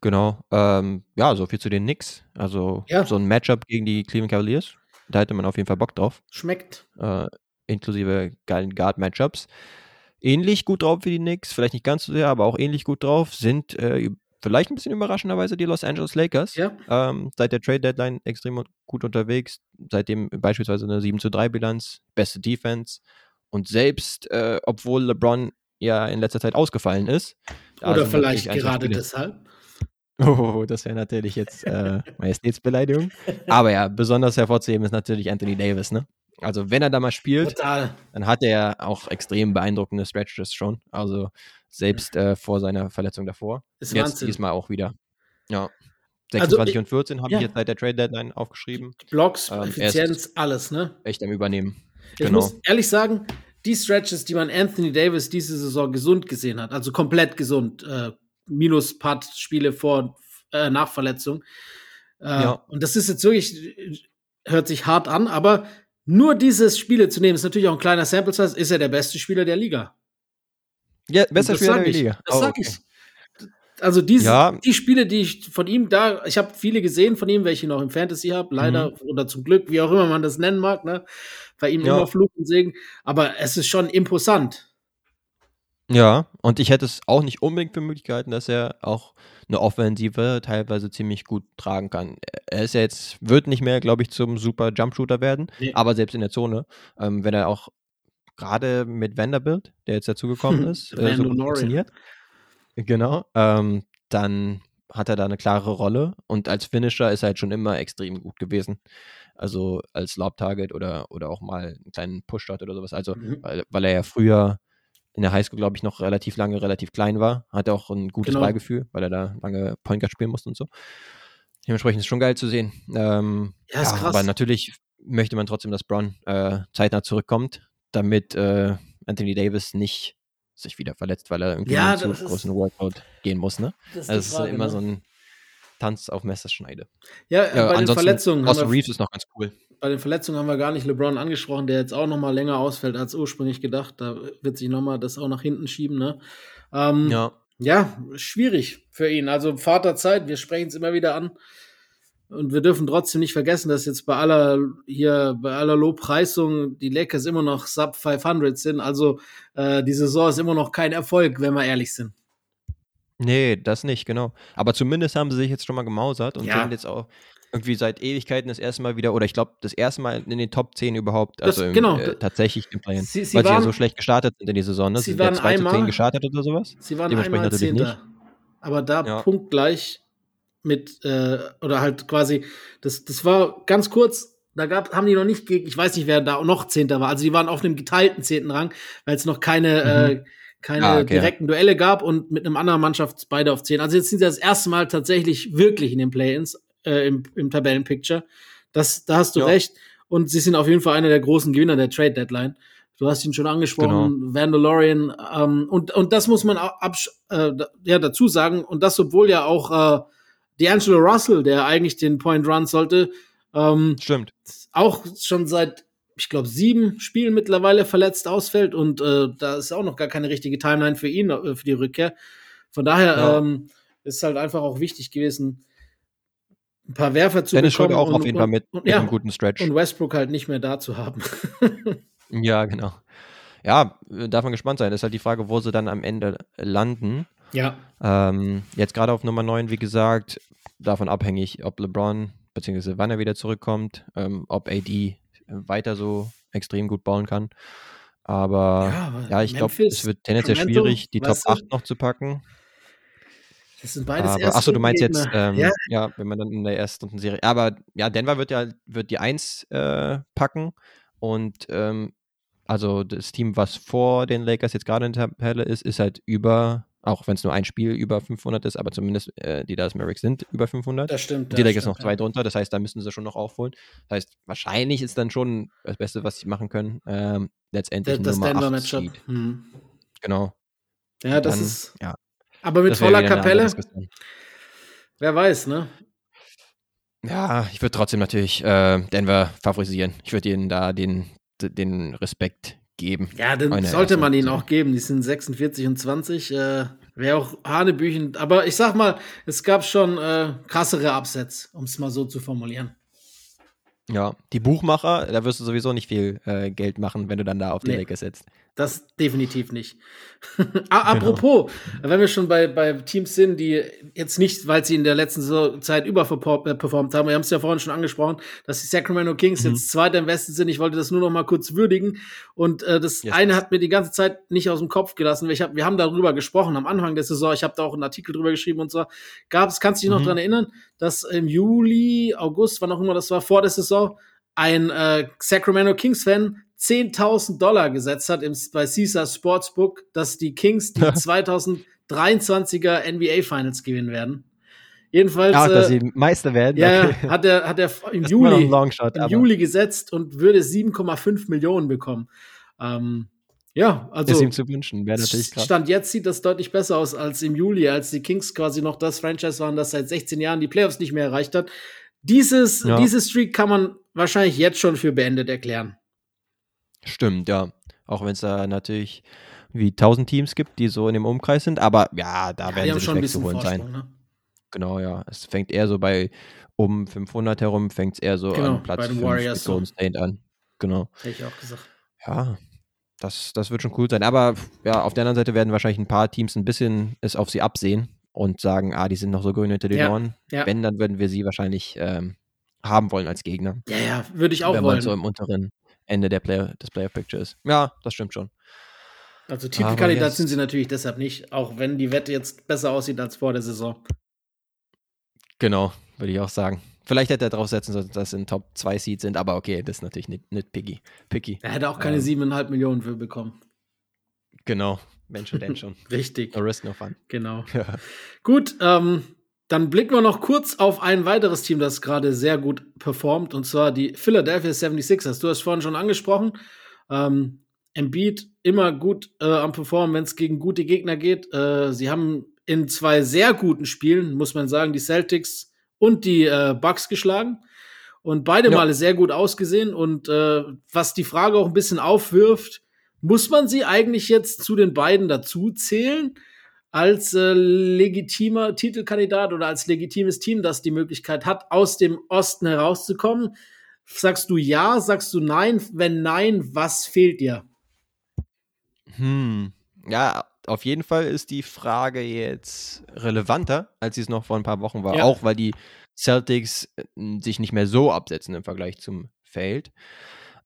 C: Genau. Ähm, ja, so viel zu den Knicks. Also
B: Ja.
C: so ein Matchup gegen die Cleveland Cavaliers. Da hätte man auf jeden Fall Bock drauf.
B: Schmeckt.
C: Äh, inklusive geilen Guard-Matchups. Ähnlich gut drauf wie die Knicks, vielleicht nicht ganz so sehr, aber auch ähnlich gut drauf, sind äh, vielleicht ein bisschen überraschenderweise die Los Angeles Lakers.
B: Ja.
C: Ähm, seit der Trade Deadline extrem gut unterwegs. Seitdem beispielsweise eine 7 zu 3 Bilanz, beste Defense. Und selbst, äh, obwohl LeBron ja in letzter Zeit ausgefallen ist.
B: Oder vielleicht gerade
C: Spiele-
B: deshalb.
C: Oh, das wäre natürlich jetzt äh, Majestätsbeleidigung. Aber ja, besonders hervorzuheben ist natürlich Anthony Davis, ne? Also, wenn er da mal spielt,
B: Total.
C: dann hat er auch extrem beeindruckende Stretches schon. Also, selbst äh, vor seiner Verletzung davor.
B: Ist
C: Jetzt
B: Wahnsinn.
C: diesmal auch wieder. Ja.
B: Also,
C: 26
B: ich-
C: und 14 habe
B: ja.
C: ich jetzt seit der Trade Deadline aufgeschrieben.
B: Blocks,
C: Ähm,
B: Effizienz, alles, ne?
C: Echt am Übernehmen.
B: Ich
C: Genau.
B: muss ehrlich sagen, die Stretches, die man Anthony Davis diese Saison gesund gesehen hat, also komplett gesund, äh, minus Part Spiele vor äh, nach Verletzung. Äh,
C: Ja.
B: Und das ist jetzt wirklich hört sich hart an, aber nur dieses Spiele zu nehmen, ist natürlich auch ein kleiner Sample Size, ist er der beste Spieler der Liga.
C: Ja, besser Spieler der. Liga.
B: Das
C: Oh,
B: sag
C: okay.
B: ich. Also diese,
C: Ja.
B: die Spiele, die ich von ihm da, ich habe viele gesehen von ihm, welche ich noch im Fantasy habe, leider
C: Mhm.
B: oder zum Glück, wie auch immer man das nennen mag, ne? Bei ihm
C: Ja.
B: immer Fluch und Segen, aber es ist schon imposant.
C: Ja, und ich hätte es auch nicht unbedingt für möglich gehalten, dass er auch eine Offensive teilweise ziemlich gut tragen kann. Er ist ja jetzt, wird nicht mehr, glaube ich, zum super Jumpshooter werden,
B: Nee.
C: aber selbst in der Zone, ähm, wenn er auch gerade mit Vanderbilt, der jetzt dazugekommen ist, äh, so funktioniert, genau, ähm, dann hat er da eine klare Rolle und als Finisher ist er halt schon immer extrem gut gewesen. Also als Lob-Target oder, oder auch mal einen kleinen Push-Shot oder sowas. Also,
B: Mhm.
C: weil, weil er ja früher in der Highschool, glaube ich, noch relativ lange, relativ klein war. Hat er auch ein gutes
B: Genau.
C: Ballgefühl, weil er da lange Point Guard spielen musste und so. Dementsprechend ist es schon geil zu sehen. Ähm,
B: Ja, ist krass.
C: Aber natürlich möchte man trotzdem, dass Brown äh, zeitnah zurückkommt, damit äh, Anthony Davis nicht sich wieder verletzt, weil er irgendwie
B: Ja,
C: einen zu
B: ist-
C: großen Workout gehen muss. Ne?
B: Das
C: Also es ist immer so ein Tanz auf Messerschneide.
B: Ja, äh,
C: Ja,
B: bei den Verletzungen haben
C: Austin
B: wir,
C: Reeves ist noch ganz cool.
B: bei den Verletzungen haben wir gar nicht LeBron angesprochen, der jetzt auch noch mal länger ausfällt als ursprünglich gedacht. Da wird sich noch mal das auch nach hinten schieben, ne? Ähm,
C: Ja.
B: Ja, schwierig für ihn. Also Vaterzeit, wir sprechen es immer wieder an. Und wir dürfen trotzdem nicht vergessen, dass jetzt bei aller hier bei aller Lobpreisung die Lakers immer noch sub 500 sind. Also äh, die Saison ist immer noch kein Erfolg, wenn wir ehrlich sind.
C: Nee, das nicht, genau. Aber zumindest haben sie sich jetzt schon mal gemausert und
B: Ja.
C: sind jetzt auch irgendwie seit Ewigkeiten das erste Mal wieder, oder ich glaube, das erste Mal in den Top 10 überhaupt,
B: Das-
C: also im,
B: genau.
C: äh, tatsächlich im Play-In.
B: Sie- sie
C: Weil sie ja
B: waren-
C: so schlecht gestartet sind in die Saison, ne?
B: sie
C: sind ja
B: waren
C: 2 zu 10
B: einmal-
C: gestartet oder sowas.
B: Sie waren einmal Zehnter.
C: nicht.
B: Aber da
C: Ja.
B: punktgleich mit, äh, oder halt quasi, das, das war ganz kurz, da gab, haben die noch nicht gegen, ich weiß nicht, wer da noch Zehnter war. Also die waren auf einem geteilten zehnten Rang, weil es noch keine, äh, keine
C: Ah, okay.
B: direkten Duelle gab und mit einem anderen Mannschaft beide auf zehn. Also jetzt sind sie das erste Mal tatsächlich wirklich in den Play-ins, äh, im, im Tabellenpicture. Das, da hast du
C: Ja.
B: recht. Und sie sind auf jeden Fall einer der großen Gewinner der Trade Deadline. Du hast ihn schon angesprochen, Vandalorian. Ähm, und, und das muss man auch absch äh, ja, dazu sagen. Und das, obwohl ja auch äh, D'Angelo Russell, der eigentlich den Point Run sollte, ähm,
C: Stimmt.
B: auch schon seit, ich glaube, sieben Spielen mittlerweile verletzt ausfällt. Und äh, da ist auch noch gar keine richtige Timeline für ihn, äh, für die Rückkehr. Von daher
C: Ja.
B: ähm, ist halt einfach auch wichtig gewesen, ein paar Werfer zu
C: Dennis
B: bekommen.
C: Schröder auch
B: und,
C: auf jeden Fall mit,
B: und,
C: mit
B: ja,
C: einem guten Stretch.
B: und Westbrook halt nicht mehr da zu haben. [LAUGHS]
C: Ja, genau. ja, darf man gespannt sein. Das ist halt die Frage, wo sie dann am Ende landen.
B: Ja.
C: Ähm, jetzt gerade auf Nummer 9, wie gesagt, davon abhängig, ob LeBron beziehungsweise wann er wieder zurückkommt, ähm, ob AD weiter so extrem gut bauen kann. Aber ja, ja ich glaube, es wird tendenziell schwierig, die Top 8 noch zu packen.
B: Das sind beides
C: aber, Achso, du meinst jetzt, ähm, ja. ja. wenn man dann in der ersten Serie. Aber ja, Denver wird ja wird die 1 äh, packen und ähm, also das Team, was vor den Lakers jetzt gerade in der Tabelle ist, ist halt über auch wenn es nur ein Spiel über 500 ist, aber zumindest äh, die Dallas Mavericks sind über 500.
B: Das stimmt.
C: Die Lakers noch zwei ja. drunter, das heißt, da müssen sie schon noch aufholen. Das heißt, wahrscheinlich ist dann schon das Beste, was sie machen können, ähm, letztendlich
B: das, das Nummer 8 Seed.
C: Hm. Genau.
B: Ja, das dann, ist. Ja. Aber mit voller Kapelle. Wer weiß, ne?
C: Ja, ich würde trotzdem natürlich äh, Denver favorisieren. Ich würde ihnen da den, den Respekt geben.
B: Ja, dann sollte man ihnen auch geben. Die sind 46 und 20. Äh, Wäre auch Hanebüchen. Aber ich sag mal, es gab schon äh, krassere Absätze, um es mal so zu formulieren.
C: Ja, die Buchmacher, da wirst du sowieso nicht viel äh, Geld machen, wenn du dann da auf die nee. Lakers setzt.
B: Das definitiv nicht. [LAUGHS] Apropos, genau. wenn wir schon bei, bei Teams sind, die jetzt nicht, weil sie in der letzten Zeit überperformt haben, wir haben es ja vorhin schon angesprochen, dass die Sacramento Kings mhm. jetzt Zweiter im Westen sind. Ich wollte das nur noch mal kurz würdigen. Und äh, das yes. eine hat mir die ganze Zeit nicht aus dem Kopf gelassen. Ich hab, wir haben darüber gesprochen am Anfang der Saison. Ich habe da auch einen Artikel drüber geschrieben und zwar gab es, kannst du dich mhm. noch dran erinnern, dass im Juli, August, wann auch immer das war, vor der Saison, ein äh, Sacramento Kings-Fan 10.000 Dollar gesetzt hat im, bei Caesar Sportsbook, dass die Kings die [LAUGHS] 2023er NBA Finals gewinnen werden. Jedenfalls.
C: Ach, dass äh, sie Meister werden.
B: Ja, okay. hat er, hat er [LAUGHS] im, Juli, Longshot, im Juli gesetzt und würde 7,5 Millionen bekommen. Ähm, ja, also.
C: Ist ihm zu wünschen, wäre natürlich
B: krass. Stand jetzt sieht das deutlich besser aus als im Juli, als die Kings quasi noch das Franchise waren, das seit 16 Jahren die Playoffs nicht mehr erreicht hat. Dieses, ja. Diese Streak kann man wahrscheinlich jetzt schon für beendet erklären.
C: Stimmt, ja. Auch wenn es da natürlich wie 1000 Teams gibt, die so in dem Umkreis sind, aber ja, da ja, werden sie nicht wegzuholen sein. Ne? Genau, ja. Es fängt eher so bei um 500 herum, fängt es eher so genau, an Platz 5
B: Warriors
C: Golden State an. Genau.
B: Hätte ich auch gesagt.
C: Ja, das, das wird schon cool sein. Aber ja, auf der anderen Seite werden wahrscheinlich ein paar Teams ein bisschen es auf sie absehen und sagen, ah, die sind noch so grün hinter den ja, Ohren. Ja. Wenn, dann würden wir sie wahrscheinlich ähm, haben wollen als Gegner.
B: Ja, ja, würde ich auch
C: Wenn
B: wollen.
C: Man so im unteren Ende der Player, des Player Pictures. Ja, das stimmt schon.
B: Also Titelkandidat sind sie natürlich deshalb nicht, auch wenn die Wette jetzt besser aussieht als vor der Saison.
C: Genau, würde ich auch sagen. Vielleicht hätte er draufsetzen sollen, dass sie in Top 2 Seeds sind, aber okay, das ist natürlich nicht, nicht picky, picky.
B: Er hätte auch keine ähm, 7,5 Millionen für bekommen.
C: Genau, wenn schon, denn [LAUGHS] schon.
B: Richtig.
C: No risk, no fun.
B: Genau. [LAUGHS] Ja. Gut, ähm, dann blicken wir noch kurz auf ein weiteres Team, das gerade sehr gut performt, und zwar die Philadelphia 76ers. Du hast vorhin schon angesprochen. Ähm, Embiid immer gut äh, am Performen, wenn es gegen gute Gegner geht. Äh, sie haben in zwei sehr guten Spielen, muss man sagen, die Celtics und die äh, Bucks geschlagen. Und beide ja. Male sehr gut ausgesehen. Und äh, was die Frage auch ein bisschen aufwirft, muss man sie eigentlich jetzt zu den beiden dazu zählen? Als äh, legitimer Titelkandidat oder als legitimes Team, das die Möglichkeit hat, aus dem Osten herauszukommen. Sagst du ja, sagst du nein? Wenn nein, was fehlt dir?
C: Hm, ja, auf jeden Fall ist die Frage jetzt relevanter, als sie es noch vor ein paar Wochen war. Ja. Auch weil die Celtics äh, sich nicht mehr so absetzen im Vergleich zum Feld.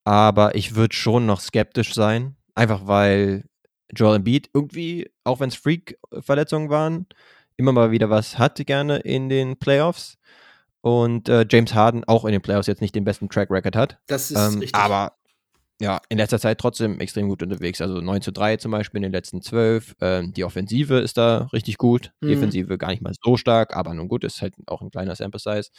C: Aber ich würde schon noch skeptisch sein. Einfach weil Joel Embiid irgendwie, auch wenn es Freak-Verletzungen waren, immer mal wieder was hat gerne in den Playoffs. Und äh, James Harden auch in den Playoffs jetzt nicht den besten Track Record hat.
B: Das ist ähm, richtig.
C: Aber ja, in letzter Zeit trotzdem extrem gut unterwegs. Also 9 zu 3 zum Beispiel in den letzten 12. Ähm, die Offensive ist da richtig gut. Mhm. Defensive gar nicht mal so stark, aber nun gut, ist halt auch ein kleiner Sample Size.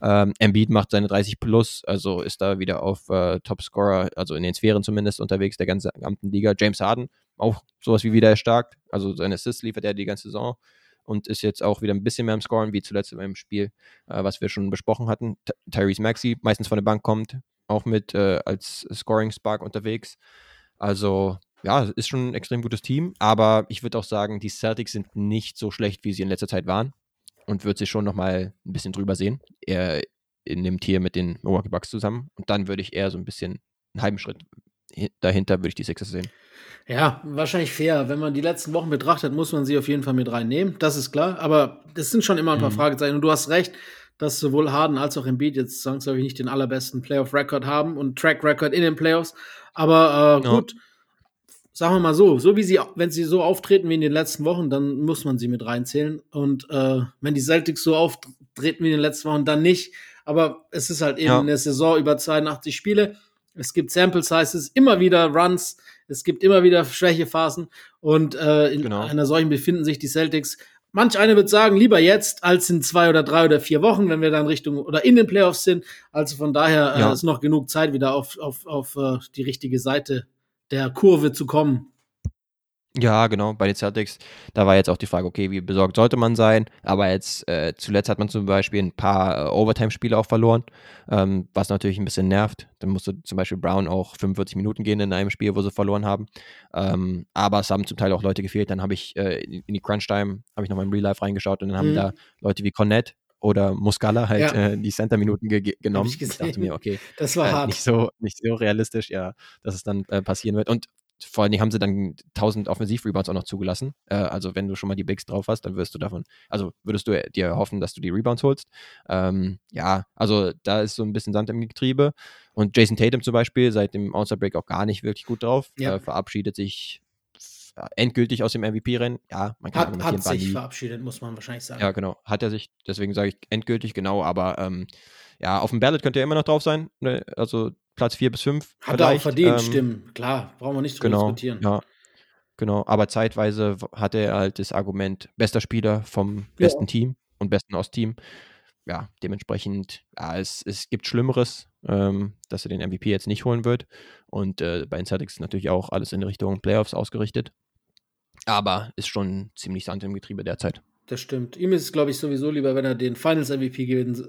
C: Ähm, Embiid macht seine 30 plus, also ist da wieder auf äh, Top Scorer, also in den Sphären zumindest unterwegs der ganzen Liga. James Harden auch sowas wie wieder erstarkt. Also seine Assists liefert er die ganze Saison und ist jetzt auch wieder ein bisschen mehr im Scoren, wie zuletzt im Spiel, äh, was wir schon besprochen hatten. Ty Tyrese Maxey meistens von der Bank kommt, auch mit äh, als Scoring-Spark unterwegs. Also ja, ist schon ein extrem gutes Team, aber ich würde auch sagen, die Celtics sind nicht so schlecht, wie sie in letzter Zeit waren und würde sie schon nochmal ein bisschen drüber sehen. Eher in dem Tier mit den Milwaukee Bucks zusammen. Und dann würde ich eher so ein bisschen einen halben Schritt dahinter würde ich die Sixers sehen.
B: Ja, wahrscheinlich fair. Wenn man die letzten Wochen betrachtet, muss man sie auf jeden Fall mit reinnehmen. Das ist klar. Aber das sind schon immer ein paar mhm. Fragezeichen. Und du hast recht, dass sowohl Harden als auch Embiid jetzt zwangsläufig nicht den allerbesten Playoff-Record haben und Track-Record in den Playoffs. Aber äh, gut, ja. sagen wir mal so, so wie sie, wenn sie so auftreten wie in den letzten Wochen, dann muss man sie mit reinzählen. Und äh, wenn die Celtics so auftreten wie in den letzten Wochen, dann nicht. Aber es ist halt eben ja. eine Saison über 82 Spiele. Es gibt Sample Sizes, immer wieder Runs, es gibt immer wieder Schwächephasen und äh, in genau. einer solchen befinden sich die Celtics. Manch einer wird sagen, lieber jetzt als in zwei oder drei oder vier Wochen, wenn wir dann Richtung oder in den Playoffs sind. Also von daher äh, ja. ist noch genug Zeit, wieder auf, auf, auf uh, die richtige Seite der Kurve zu kommen.
C: Ja, genau, bei den Celtics, da war jetzt auch die Frage, okay, wie besorgt sollte man sein? Aber jetzt äh, zuletzt hat man zum Beispiel ein paar äh, Overtime-Spiele auch verloren, ähm, was natürlich ein bisschen nervt. Dann musste zum Beispiel Brown auch 45 Minuten gehen in einem Spiel, wo sie verloren haben. Ähm, aber es haben zum Teil auch Leute gefehlt. Dann habe ich äh, in die Crunch-Time, habe ich nochmal im Real Life reingeschaut und dann haben mhm. da Leute wie Cornette oder Muscala halt ja. äh, die Center-Minuten ge genommen. Ich, ich, dachte mir, okay,
B: das war
C: äh,
B: hart.
C: Nicht so, nicht so realistisch, ja, dass es dann äh, passieren wird. Und vor allem haben sie dann 1000 Offensiv-Rebounds auch noch zugelassen. Äh, also wenn du schon mal die Bigs drauf hast, dann wirst du davon, also würdest du dir hoffen, dass du die Rebounds holst. Ähm, ja, also da ist so ein bisschen Sand im Getriebe. Und Jason Tatum zum Beispiel, seit dem All-Star-Break auch gar nicht wirklich gut drauf. Ja. Äh, verabschiedet sich endgültig aus dem MVP-Rennen. Ja,
B: man kann hat, hat sich verabschiedet, muss man wahrscheinlich sagen.
C: Ja, genau. Hat er sich, deswegen sage ich endgültig genau, aber ähm, ja, auf dem Ballot könnte er immer noch drauf sein. Ne? Also Platz 4 bis 5.
B: Hat er auch verdient, ähm, stimmt. Klar, brauchen wir nicht drüber
C: genau,
B: diskutieren.
C: Ja, genau. Aber zeitweise hatte er halt das Argument, bester Spieler vom besten ja. Team und besten Ostteam. Ja, dementsprechend, ja, es, es gibt Schlimmeres, ähm, dass er den MVP jetzt nicht holen wird. Und äh, bei den Celtics ist natürlich auch alles in Richtung Playoffs ausgerichtet. Aber ist schon ziemlich Sand im Getriebe derzeit.
B: Das stimmt. Ihm ist es, glaube ich, sowieso lieber, wenn er den Finals MVP gewinnt,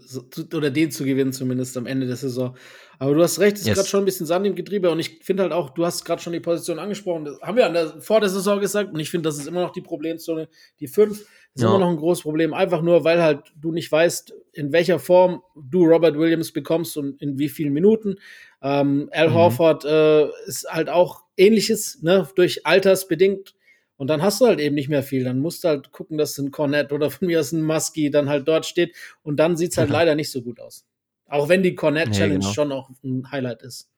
B: oder den zu gewinnen, zumindest am Ende der Saison. Aber du hast recht, es ist yes. gerade schon ein bisschen Sand im Getriebe und ich finde halt auch, du hast gerade schon die Position angesprochen. Das haben wir der, vor der Saison gesagt und ich finde, das ist immer noch die Problemzone. Die 5 ist ja. immer noch ein großes Problem, einfach nur, weil halt du nicht weißt, in welcher Form du Robert Williams bekommst und in wie vielen Minuten. Ähm, Al mhm. Horford äh, ist halt auch ähnliches, ne, durch altersbedingt und dann hast du halt eben nicht mehr viel. Dann musst du halt gucken, dass ein Cornet oder von mir aus ein Musky dann halt dort steht. Und dann sieht es halt ja. leider nicht so gut aus. Auch wenn die Cornet Challenge genau. schon auch ein Highlight ist.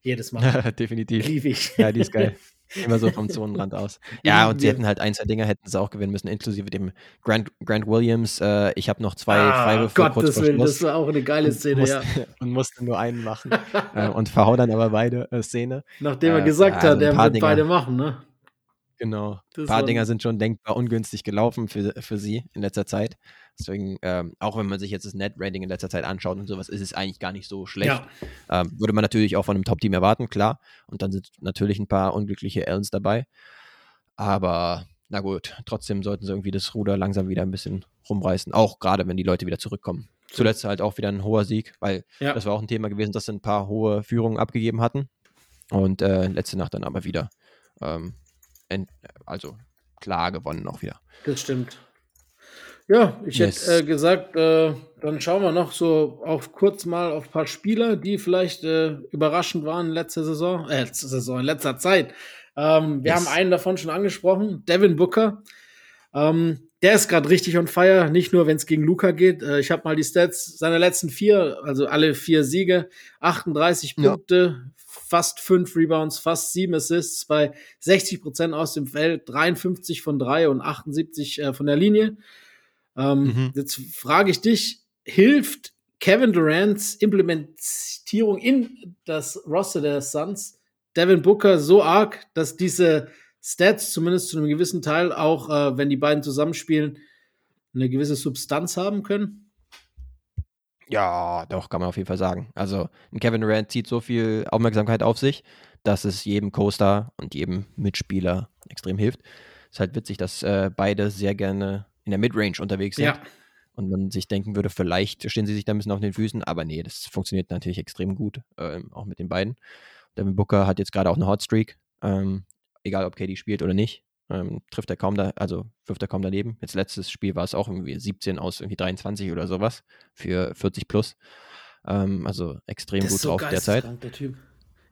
B: Jedes Mal.
C: Ja, [LAUGHS] definitiv.
B: Lieb ich.
C: Ja, die ist geil. [LAUGHS] Immer so vom Zonenrand aus. Ja, und sie hätten halt ein, zwei Dinger hätten sie auch gewinnen müssen, inklusive dem Grant, Grant Williams. Äh, ich habe noch zwei ah,
B: Freiwürfe Gottes kurz Willen, das war auch eine geile Szene,
C: und
B: ja. [LAUGHS]
C: und musste nur einen machen. äh, und verhaut dann aber beide äh, Szene.
B: Nachdem er äh, gesagt hat, er wird beide machen, ne?
C: Genau. Ein paar Dinger sind schon denkbar ungünstig gelaufen für, für sie in letzter Zeit. Deswegen, ähm, auch wenn man sich jetzt das Net-Rating in letzter Zeit anschaut und sowas, ist es eigentlich gar nicht so schlecht. Ja. Ähm, würde man natürlich auch von einem Top-Team erwarten, klar. Und dann sind natürlich ein paar unglückliche Ellens dabei. Aber na gut, trotzdem sollten sie irgendwie das Ruder langsam wieder ein bisschen rumreißen. Auch gerade, wenn die Leute wieder zurückkommen. Zuletzt halt auch wieder ein hoher Sieg, weil ja. das war auch ein Thema gewesen, dass sie ein paar hohe Führungen abgegeben hatten. Und äh, letzte Nacht dann aber wieder ähm, also klar gewonnen auch wieder.
B: Das stimmt. Ja, ich yes. hätte äh, gesagt, äh, dann schauen wir noch so auf kurz mal auf ein paar Spieler, die vielleicht äh, überraschend waren in letzter Saison, äh, letzte Saison, in letzter Zeit. Ähm, wir yes. haben einen davon schon angesprochen, Devin Booker. Ähm, der ist gerade richtig on fire, nicht nur wenn es gegen Luca geht. Äh, ich habe mal die Stats seiner letzten vier, also alle vier Siege, 38 ja. Punkte, fast fünf Rebounds, fast sieben Assists bei 60 Prozent aus dem Feld, 53 von drei und 78 äh, von der Linie. Ähm, mhm. Jetzt frage ich dich, hilft Kevin Durants Implementierung in das Roster der Suns Devin Booker so arg, dass diese Stats zumindest zu einem gewissen Teil auch, äh, wenn die beiden zusammenspielen, eine gewisse Substanz haben können?
C: Ja, doch, kann man auf jeden Fall sagen. Also, ein Kevin Durant zieht so viel Aufmerksamkeit auf sich, dass es jedem Coaster und jedem Mitspieler extrem hilft. Es ist halt witzig, dass äh, beide sehr gerne in der Midrange unterwegs sind. Ja. Und man sich denken würde, vielleicht stehen sie sich da ein bisschen auf den Füßen, aber nee, das funktioniert natürlich extrem gut, äh, auch mit den beiden. Devin Booker hat jetzt gerade auch eine Hotstreak, ähm, egal ob KD spielt oder nicht ähm, trifft er kaum da, also wirft er kaum daneben. Jetzt letztes Spiel war es auch irgendwie 17 aus irgendwie 23 oder sowas für 40 plus. Ähm, also extrem gut so drauf derzeit.
B: Der typ.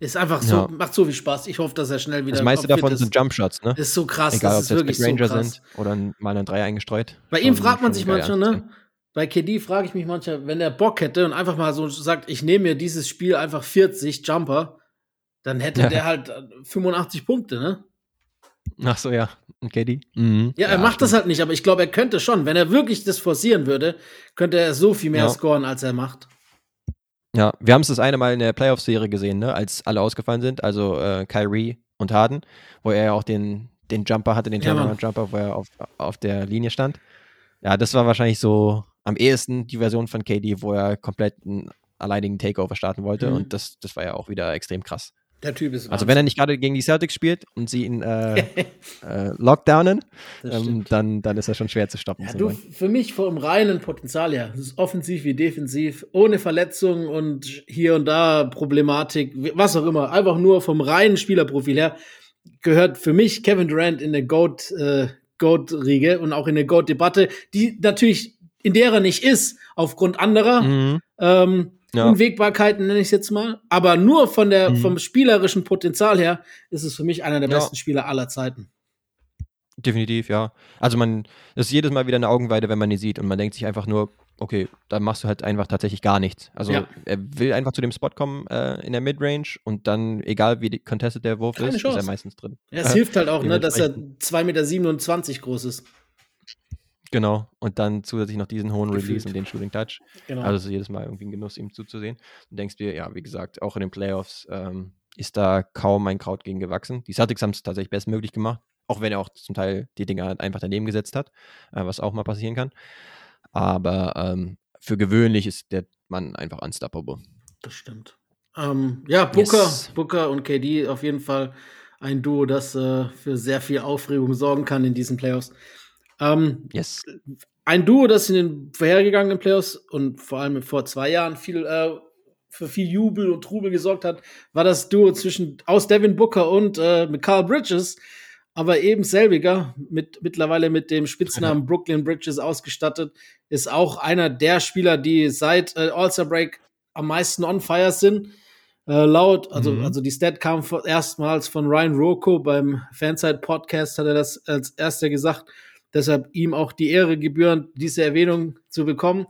B: Ist einfach so, ja. macht so viel Spaß. Ich hoffe, dass er schnell wieder.
C: Das meiste davon sind Jumpshots, ne?
B: Ist so krass.
C: Egal,
B: das
C: ob es jetzt Ranger so sind oder mal ein Dreier eingestreut.
B: Bei ihm fragt man sich manchmal, ne? Bei KD frage ich mich manchmal, wenn er Bock hätte und einfach mal so sagt, ich nehme mir dieses Spiel einfach 40 Jumper, dann hätte ja. der halt 85 äh, Punkte, ne?
C: Ach so, ja. KD?
B: Mhm. Ja, er ja, macht stimmt. das halt nicht, aber ich glaube, er könnte schon. Wenn er wirklich das forcieren würde, könnte er so viel mehr ja. scoren, als er macht.
C: Ja, wir haben es das eine Mal in der Playoff-Serie gesehen, ne, als alle ausgefallen sind, also äh, Kyrie und Harden, wo er ja auch den, den Jumper hatte, den Turnaround-Jumper, wo er auf, auf der Linie stand. Ja, das war wahrscheinlich so am ehesten die Version von KD, wo er komplett einen alleinigen Takeover starten wollte mhm. und das, das war ja auch wieder extrem krass.
B: Der Typ ist.
C: Also, wenn er nicht gerade gegen die Celtics spielt und sie ihn äh, [LAUGHS] äh, lockdownen, ähm, dann, dann ist er schon schwer zu stoppen.
B: Ja, du, für mich vom reinen Potenzial her, das ist offensiv wie defensiv, ohne Verletzungen und hier und da Problematik, was auch immer, einfach nur vom reinen Spielerprofil her, gehört für mich Kevin Durant in der Goat, äh, Goat-Riege und auch in der Goat-Debatte, die natürlich in der er nicht ist, aufgrund anderer. Mhm. Ähm, ja. Unwägbarkeiten nenne ich es jetzt mal. Aber nur von der, mhm. vom spielerischen Potenzial her ist es für mich einer der ja. besten Spieler aller Zeiten.
C: Definitiv, ja. Also man, das ist jedes Mal wieder eine Augenweide, wenn man ihn sieht und man denkt sich einfach nur, okay, dann machst du halt einfach tatsächlich gar nichts. Also ja. er will einfach zu dem Spot kommen äh, in der Midrange und dann, egal wie contested der Wurf Keine ist, Chance. ist er meistens drin.
B: Ja, es hilft halt auch, [LAUGHS] ne, dass er 2,27 Meter groß ist.
C: Genau, und dann zusätzlich noch diesen hohen Gefühlt. Release und den Shooting Touch. Genau. Also es ist jedes Mal irgendwie ein Genuss, ihm zuzusehen. Du denkst dir, ja, wie gesagt, auch in den Playoffs ähm, ist da kaum ein Kraut gegen gewachsen. Die Celtics haben es tatsächlich bestmöglich gemacht, auch wenn er auch zum Teil die Dinger einfach daneben gesetzt hat, äh, was auch mal passieren kann. Aber ähm, für gewöhnlich ist der Mann einfach unstoppable.
B: Das stimmt. Ähm, ja, Booker, yes. Booker und KD auf jeden Fall ein Duo, das äh, für sehr viel Aufregung sorgen kann in diesen Playoffs. Ähm, yes. Ein Duo, das in den vorhergegangenen Playoffs und vor allem vor zwei Jahren viel, äh, für viel Jubel und Trubel gesorgt hat, war das Duo zwischen aus Devin Booker und äh, mit Carl Bridges, aber eben selbiger, mit, mittlerweile mit dem Spitznamen [LAUGHS] Brooklyn Bridges ausgestattet, ist auch einer der Spieler, die seit äh, All-Star Break am meisten on fire sind. Äh, laut, also, mhm. also die Stat kam erstmals von Ryan Rocco beim Fanside Podcast, hat er das als erster gesagt. Deshalb ihm auch die Ehre gebührend, diese Erwähnung zu bekommen.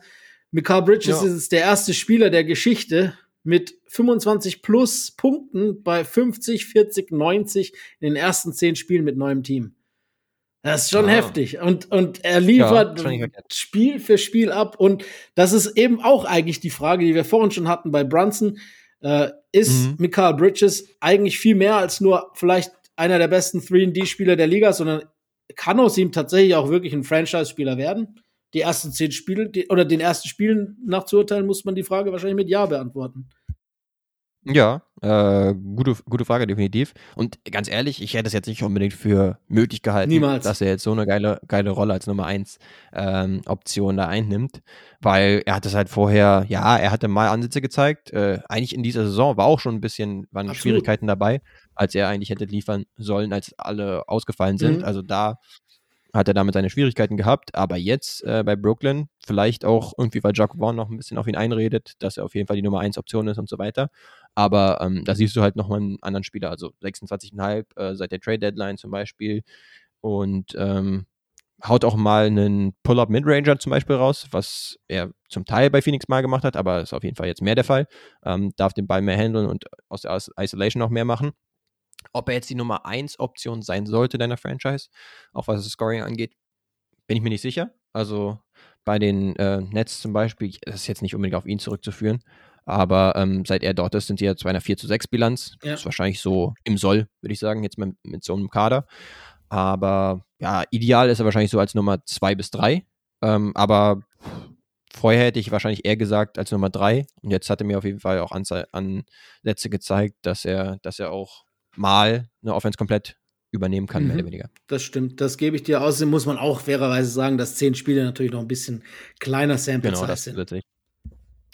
B: Mikal Bridges ja. ist der erste Spieler der Geschichte mit 25 plus Punkten bei 50, 40, 90 in den ersten zehn Spielen mit neuem Team. Das ist schon ja. heftig. Und, und er liefert ja, Spiel für Spiel ab. Und das ist eben auch eigentlich die Frage, die wir vorhin schon hatten bei Brunson. Äh, ist mhm. Mikal Bridges eigentlich viel mehr als nur vielleicht einer der besten 3D-Spieler der Liga, sondern kann aus ihm tatsächlich auch wirklich ein Franchise-Spieler werden? Die ersten zehn Spiele die, oder den ersten Spielen nach zu urteilen, muss man die Frage wahrscheinlich mit Ja beantworten.
C: Ja, äh, gute, gute Frage, definitiv. Und ganz ehrlich, ich hätte es jetzt nicht unbedingt für möglich gehalten,
B: Niemals.
C: dass er jetzt so eine geile, geile Rolle als Nummer 1 ähm, Option da einnimmt. Weil er hat es halt vorher, ja, er hatte mal Ansätze gezeigt. Äh, eigentlich in dieser Saison war auch schon ein bisschen, waren Absolut. Schwierigkeiten dabei, als er eigentlich hätte liefern sollen, als alle ausgefallen sind. Mhm. Also da hat er damit seine Schwierigkeiten gehabt, aber jetzt äh, bei Brooklyn, vielleicht auch irgendwie, weil Jack Vaughn noch ein bisschen auf ihn einredet, dass er auf jeden Fall die Nummer 1 Option ist und so weiter. Aber ähm, da siehst du halt nochmal einen anderen Spieler, also 26,5 äh, seit der Trade Deadline zum Beispiel. Und ähm, haut auch mal einen Pull-Up Midranger zum Beispiel raus, was er zum Teil bei Phoenix mal gemacht hat, aber ist auf jeden Fall jetzt mehr der Fall. Ähm, darf den Ball mehr handeln und aus der Isolation noch mehr machen. Ob er jetzt die Nummer 1 Option sein sollte deiner Franchise, auch was das Scoring angeht, bin ich mir nicht sicher. Also bei den äh, Nets zum Beispiel, das ist jetzt nicht unbedingt auf ihn zurückzuführen, aber ähm, seit er dort ist, sind sie ja zu einer 4 zu 6 Bilanz. Ja. Das ist wahrscheinlich so im Soll, würde ich sagen, jetzt mit, mit so einem Kader. Aber ja, ideal ist er wahrscheinlich so als Nummer 2 bis 3. Ähm, aber vorher hätte ich wahrscheinlich eher gesagt als Nummer 3. Und jetzt hat er mir auf jeden Fall auch Ansätze gezeigt, dass er, dass er auch mal eine Offense komplett übernehmen kann, mhm. mehr oder weniger.
B: Das stimmt, das gebe ich dir. Außerdem muss man auch fairerweise sagen, dass zehn Spiele natürlich noch ein bisschen kleiner Sample
C: genau,
B: das sind.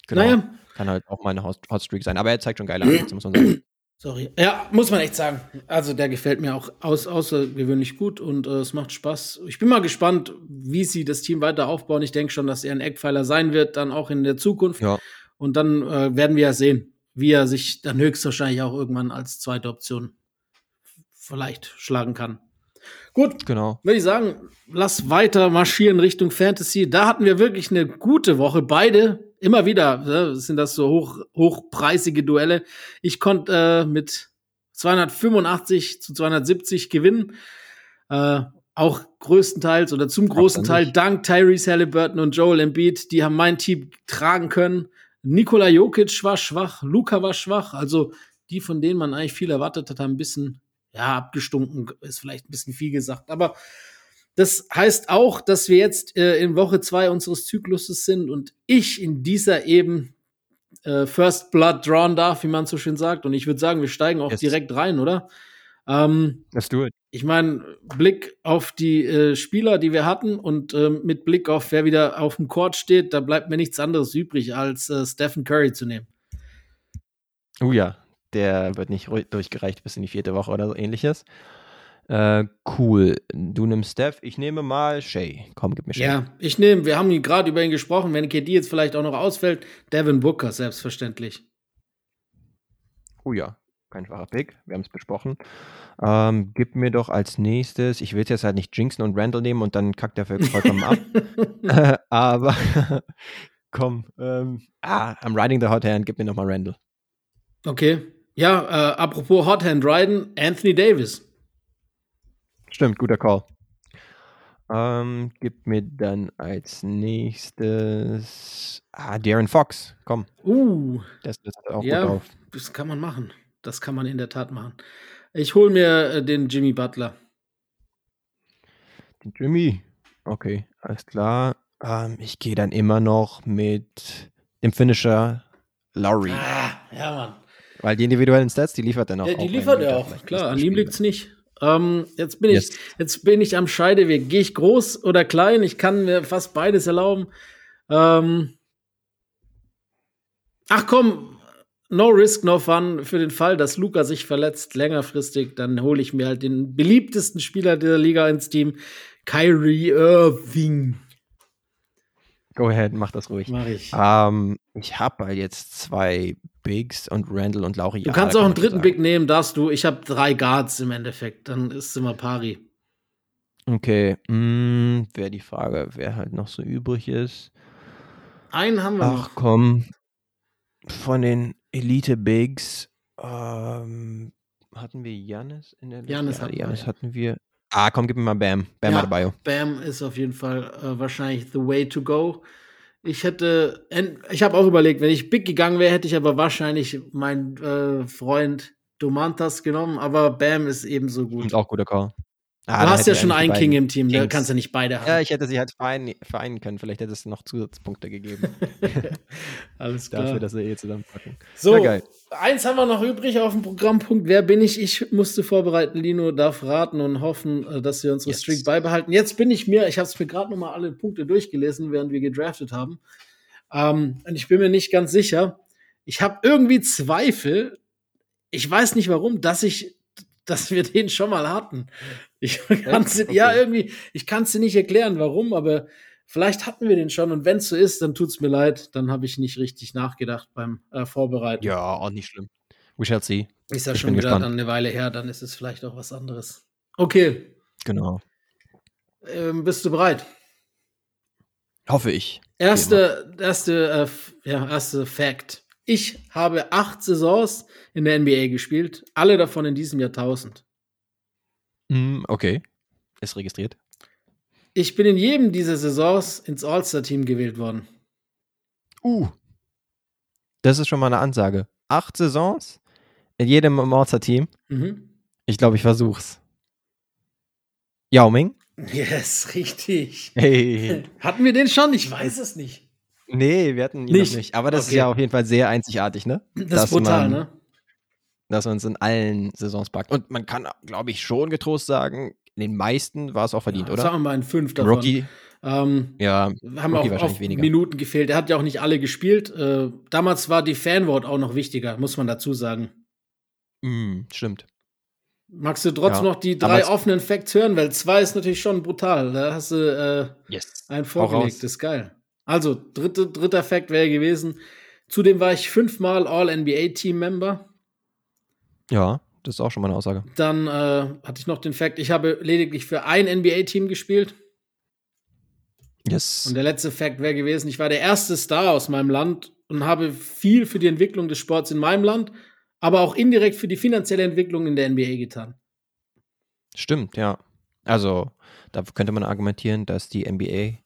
C: Genau. Naja. Kann halt auch mal eine Hotstreak sein, aber er zeigt schon geile Ansätze, muss man sagen.
B: Sorry. Ja, muss man echt sagen. Also der gefällt mir auch aus, außergewöhnlich gut und äh, es macht Spaß. Ich bin mal gespannt, wie sie das Team weiter aufbauen. Ich denke schon, dass er ein Eckpfeiler sein wird, dann auch in der Zukunft. Ja. Und dann äh, werden wir ja sehen, wie er sich dann höchstwahrscheinlich auch irgendwann als zweite Option vielleicht schlagen kann. Gut,
C: Genau.
B: würde ich sagen, lass weiter marschieren Richtung Fantasy. Da hatten wir wirklich eine gute Woche. Beide immer wieder ne, sind das so hoch, hochpreisige Duelle. Ich konnte äh, mit 285 zu 270 gewinnen. Äh, auch größtenteils oder zum großen Teil dank Tyrese Halliburton und Joel Embiid. Die haben mein Team tragen können. Nikola Jokic war schwach, Luca war schwach. Also die, von denen man eigentlich viel erwartet hat, haben ein bisschen ja, abgestunken, ist vielleicht ein bisschen viel gesagt. Aber das heißt auch, dass wir jetzt äh, in Woche zwei unseres Zykluses sind und ich in dieser eben äh, First Blood drawn darf, wie man so schön sagt. Und ich würde sagen, wir steigen auch
C: Yes.
B: direkt rein, oder? Ähm,
C: Let's do it.
B: ich meine, Blick auf die äh, Spieler, die wir hatten und ähm, mit Blick auf wer wieder auf dem Court steht, da bleibt mir nichts anderes übrig, als äh, Stephen Curry zu nehmen.
C: Oh ja, der wird nicht durchgereicht bis in die vierte Woche oder so ähnliches. Äh, cool. Du nimmst Steph, ich nehme mal Shay. Komm, gib mir Shay.
B: Ja, ich nehme, wir haben gerade über ihn gesprochen, wenn KD jetzt vielleicht auch noch ausfällt, Devin Booker, selbstverständlich.
C: Oh ja, kein schwacher Pick. Wir haben es besprochen. Ähm, gib mir doch als nächstes, ich will jetzt halt nicht Jinxen und Randall nehmen und dann kackt der voll- vollkommen ab. [LAUGHS] Aber [LAUGHS] komm, ähm, ah, I'm riding the hot hand, gib mir nochmal Randall.
B: Okay. Ja, äh, apropos Hot Hand Ryden, Anthony Davis.
C: Stimmt, guter Call. Ähm, gib mir dann als nächstes ah, Darren Fox. Komm,
B: Uh,
C: das ist auch
B: Ja.
C: gut drauf.
B: das kann man machen. Das kann man in der Tat machen. Ich hole mir äh, den Jimmy Butler.
C: Den Jimmy. Okay, alles klar. Ähm, ich gehe dann immer noch mit dem Finisher Lowry.
B: Ah, ja, Mann.
C: Weil die individuellen Stats, die liefert er noch.
B: Ja, die
C: auch wenn
B: liefert
C: die
B: er auch. Klar, an ihm
C: spielen.
B: liegt's nicht. Ähm, jetzt bin ich, jetzt bin ich am Scheideweg. Gehe ich groß oder klein? Ich kann mir fast beides erlauben. Ähm, ach komm, no risk, no fun. Für den Fall, dass Luca sich verletzt längerfristig, dann hole ich mir halt den beliebtesten Spieler der Liga ins Team, Kyrie Irving.
C: Go ahead, mach das ruhig.
B: Mach ich.
C: Ähm, ich habe halt jetzt zwei Bigs und Randall und Laurie.
B: Du kannst auch einen dritten Big nehmen, darfst du. Ich habe drei Guards im Endeffekt. Dann ist es immer pari.
C: Okay, mm, wäre die Frage, wer halt noch so übrig ist.
B: Einen haben wir
C: Ach
B: noch.
C: komm, von den Elite Bigs ähm, hatten wir Janis in der Liste?
B: Giannis
C: ja,
B: hatten wir,
C: Giannis
B: ja.
C: hatten wir. Ah, komm, gib mir mal Bam. Bam
B: Ja.
C: Adebayo.
B: Bam ist auf jeden Fall äh, wahrscheinlich the way to go. Ich hätte, ich habe auch überlegt, wenn ich big gegangen wäre, hätte ich aber wahrscheinlich meinen äh, Freund Domantas genommen, aber Bam ist ebenso gut.
C: Und auch guter Call. Ah,
B: du hast ja schon einen King im Team, da
C: Kings.
B: kannst du nicht beide haben.
C: Ja, ich hätte sie halt vereinen, vereinen können. Vielleicht hätte es noch Zusatzpunkte gegeben. [LAUGHS]
B: Alles klar.
C: dafür, dass wir eh zusammenpacken.
B: so, eins haben wir noch übrig auf dem Programmpunkt. Wer bin ich? Ich musste vorbereiten. Lino darf raten und hoffen, äh, dass wir unsere
C: Yes.
B: Streak beibehalten. Jetzt bin ich mir, ich habe es mir gerade noch mal alle Punkte durchgelesen, während wir gedraftet haben. Ähm, und ich bin mir nicht ganz sicher. Ich habe irgendwie Zweifel. Ich weiß nicht warum, dass ich, dass wir den schon mal hatten. Ich [LAUGHS] kann's,
C: Okay.
B: ja irgendwie, ich kann es dir nicht erklären, warum, aber vielleicht hatten wir den schon. Und wenn es so ist, dann tut's mir leid. Dann habe ich nicht richtig nachgedacht beim äh, Vorbereiten.
C: Ja, auch nicht schlimm. We shall see.
B: Ist ja
C: Ich
B: schon wieder dann eine Weile her, dann ist es vielleicht auch was anderes. Okay,
C: Genau.
B: ähm, bist du bereit?
C: Hoffe ich.
B: Erste, erste, äh, ja, erste Fact. Ich habe acht Saisons in der NBA gespielt, alle davon in diesem Jahrtausend.
C: Mm, okay. Ist registriert.
B: Ich bin in jedem dieser Saisons ins All-Star-Team gewählt worden.
C: Uh. Das ist schon mal eine Ansage. Acht Saisons in jedem Monster-Team.
B: Mhm.
C: Ich glaube, ich versuch's. Yao Ming?
B: Yes, [LAUGHS] richtig.
C: Hey.
B: Hatten wir den schon? Ich weiß es nicht.
C: Nee, wir hatten ihn
B: Nicht?
C: noch nicht. Aber das
B: Okay.
C: ist ja auf jeden Fall sehr einzigartig, ne?
B: Das
C: Dass
B: ist brutal,
C: man-
B: ne?
C: Dass man es in allen Saisons packt. Und man kann, glaube ich, schon getrost sagen, in den meisten war es auch verdient,
B: Ja,
C: oder?
B: Sagen wir mal in fünf davon.
C: Rocky,
B: Ähm,
C: ja,
B: haben
C: Rookie
B: auch
C: wahrscheinlich
B: auf
C: weniger.
B: Minuten gefehlt. Er hat ja auch nicht alle gespielt. Äh, damals war die Fanvote auch noch wichtiger, muss man dazu sagen.
C: mm, stimmt.
B: Magst du trotzdem
C: Ja,
B: noch die drei offenen Facts hören? Weil zwei ist natürlich schon brutal. Da hast du äh,
C: Yes.
B: einen vorgelegt. Das ist geil. Also, dritte, dritter Fact wäre gewesen: Zudem war ich fünfmal All-NBA-Team-Member.
C: Ja, das ist auch schon mal eine Aussage.
B: Dann äh, hatte ich noch den Fakt, ich habe lediglich für ein NBA-Team gespielt.
C: Yes.
B: Und der letzte Fakt wäre gewesen, ich war der erste Star aus meinem Land und habe viel für die Entwicklung des Sports in meinem Land, aber auch indirekt für die finanzielle Entwicklung in der NBA getan.
C: Stimmt, ja. Also, da könnte man argumentieren, dass die NBA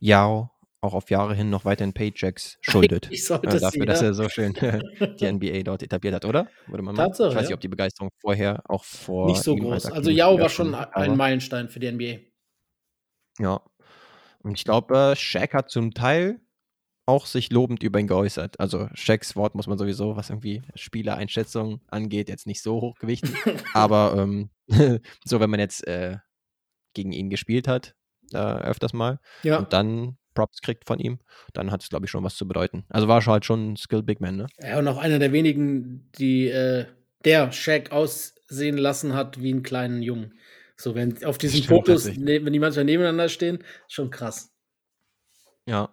C: Yao auch auf Jahre hin noch weiterhin Paychecks [LAUGHS] schuldet.
B: Ich sollte
C: äh, dafür,
B: sie,
C: dass
B: ja.
C: er so schön [LAUGHS] die NBA dort etabliert hat, oder? Würde man.
B: Tatsache,
C: ich weiß
B: ja.
C: nicht, ob die Begeisterung vorher auch vor
B: Nicht so groß. Also Yao war schon
C: aber-
B: ein Meilenstein für die NBA.
C: Ja. Und ich glaube, äh, Shaq hat zum Teil auch sich lobend über ihn geäußert. Also Shaqs Wort muss man sowieso, was irgendwie Spielereinschätzung angeht, jetzt nicht so hoch gewichten. [LAUGHS] Aber ähm, so, wenn man jetzt äh, gegen ihn gespielt hat, äh, öfters mal,
B: Ja.
C: und dann Props kriegt von ihm, dann hat es, glaube ich, schon was zu bedeuten. Also war schon halt schon ein Skill Big Man, ne?
B: Ja, und auch einer der wenigen, die äh, der Shaq aussehen lassen hat wie einen kleinen Jungen. So, wenn auf diesen
C: Stimmt,
B: Fotos, ne, wenn die manchmal nebeneinander stehen, schon krass.
C: Ja.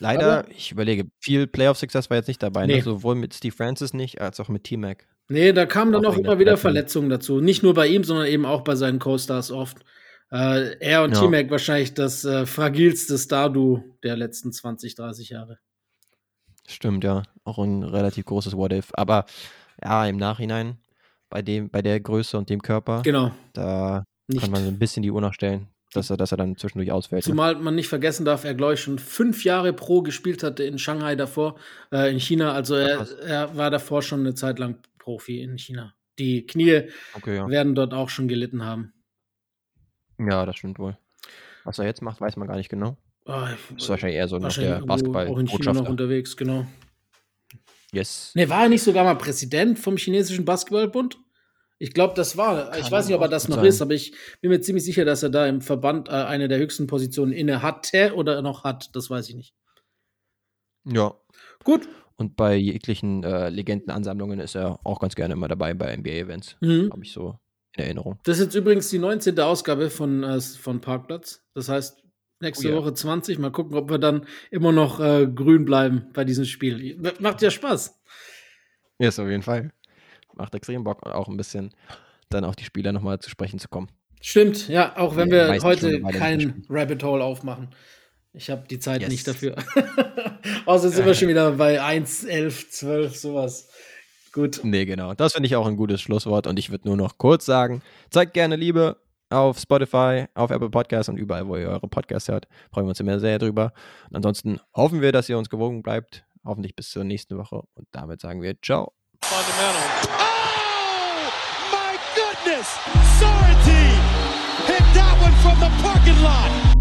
C: Leider,
B: Aber-
C: ich überlege, viel Playoff-Success war jetzt nicht dabei,
B: Nee.
C: ne? sowohl mit Steve Francis nicht, als auch mit T-Mac.
B: Nee, da kamen dann
C: Auch
B: auch immer
C: der
B: wieder.
C: Verletzungen
B: dazu. Nicht nur bei ihm, sondern eben auch bei seinen Co-Stars oft. Äh, er und
C: Ja.
B: T-Mac wahrscheinlich das äh, fragilste Stardu der letzten 20, 30 Jahre.
C: Stimmt, ja. Auch ein relativ großes What-If. Aber ja, im Nachhinein, bei dem, bei der Größe und dem Körper,
B: Genau.
C: da
B: Nicht.
C: kann man so ein bisschen die Uhr nachstellen, dass er, dass er dann zwischendurch ausfällt. Ne?
B: Zumal man nicht vergessen darf, er glaube ich schon fünf Jahre pro gespielt hatte in Shanghai davor, äh, in China. Also er, er war davor schon eine Zeit lang Profi in China. Die Knie
C: Okay, ja.
B: werden dort auch schon gelitten haben.
C: Ja, das stimmt wohl. Was er jetzt macht, weiß man gar nicht genau.
B: Oh,
C: Ist wahrscheinlich eher so
B: wahrscheinlich
C: der
B: irgendwo auch in China noch unterwegs, genau.
C: Yes.
B: Ne, war er nicht sogar mal Präsident vom chinesischen Basketballbund? Ich glaube, das war. ich
C: Kann
B: weiß nicht, ob er das noch
C: sein.
B: ist, aber ich bin mir ziemlich sicher, dass er da im Verband äh, eine der höchsten Positionen inne hatte oder noch hat. Das weiß ich nicht.
C: Ja.
B: Gut.
C: Und bei jeglichen äh, Legendenansammlungen ist er auch ganz gerne immer dabei bei NBA-Events.
B: Mhm.
C: Habe ich so in Erinnerung.
B: Das ist jetzt übrigens die 19. Ausgabe von, äh, von Parkplatz. Das heißt, nächste
C: Oh ja.
B: Woche 20. Mal gucken, ob wir dann immer noch äh, grün bleiben bei diesem Spiel. Macht ja Spaß.
C: Yes, auf jeden Fall. Macht extrem Bock, auch ein bisschen dann auf die Spieler nochmal zu sprechen zu kommen.
B: Stimmt, ja, auch wenn
C: Ja,
B: wir heute kein. Rabbit Hole aufmachen. Ich habe die Zeit
C: Yes.
B: nicht dafür. [LAUGHS] Außer sind wir [LAUGHS] schon wieder bei 1, 11, 12, sowas. Gut.
C: Nee, genau. Das finde ich auch ein gutes Schlusswort und ich würde nur noch kurz sagen, zeigt gerne Liebe auf Spotify, auf Apple Podcasts und überall, wo ihr eure Podcasts hört. Freuen wir uns immer sehr drüber. Und ansonsten hoffen wir, dass ihr uns gewogen bleibt. Hoffentlich bis zur nächsten Woche und damit sagen wir ciao.
A: Fundamental. Oh, my goodness! Sorrentine hit that one from the parking lot.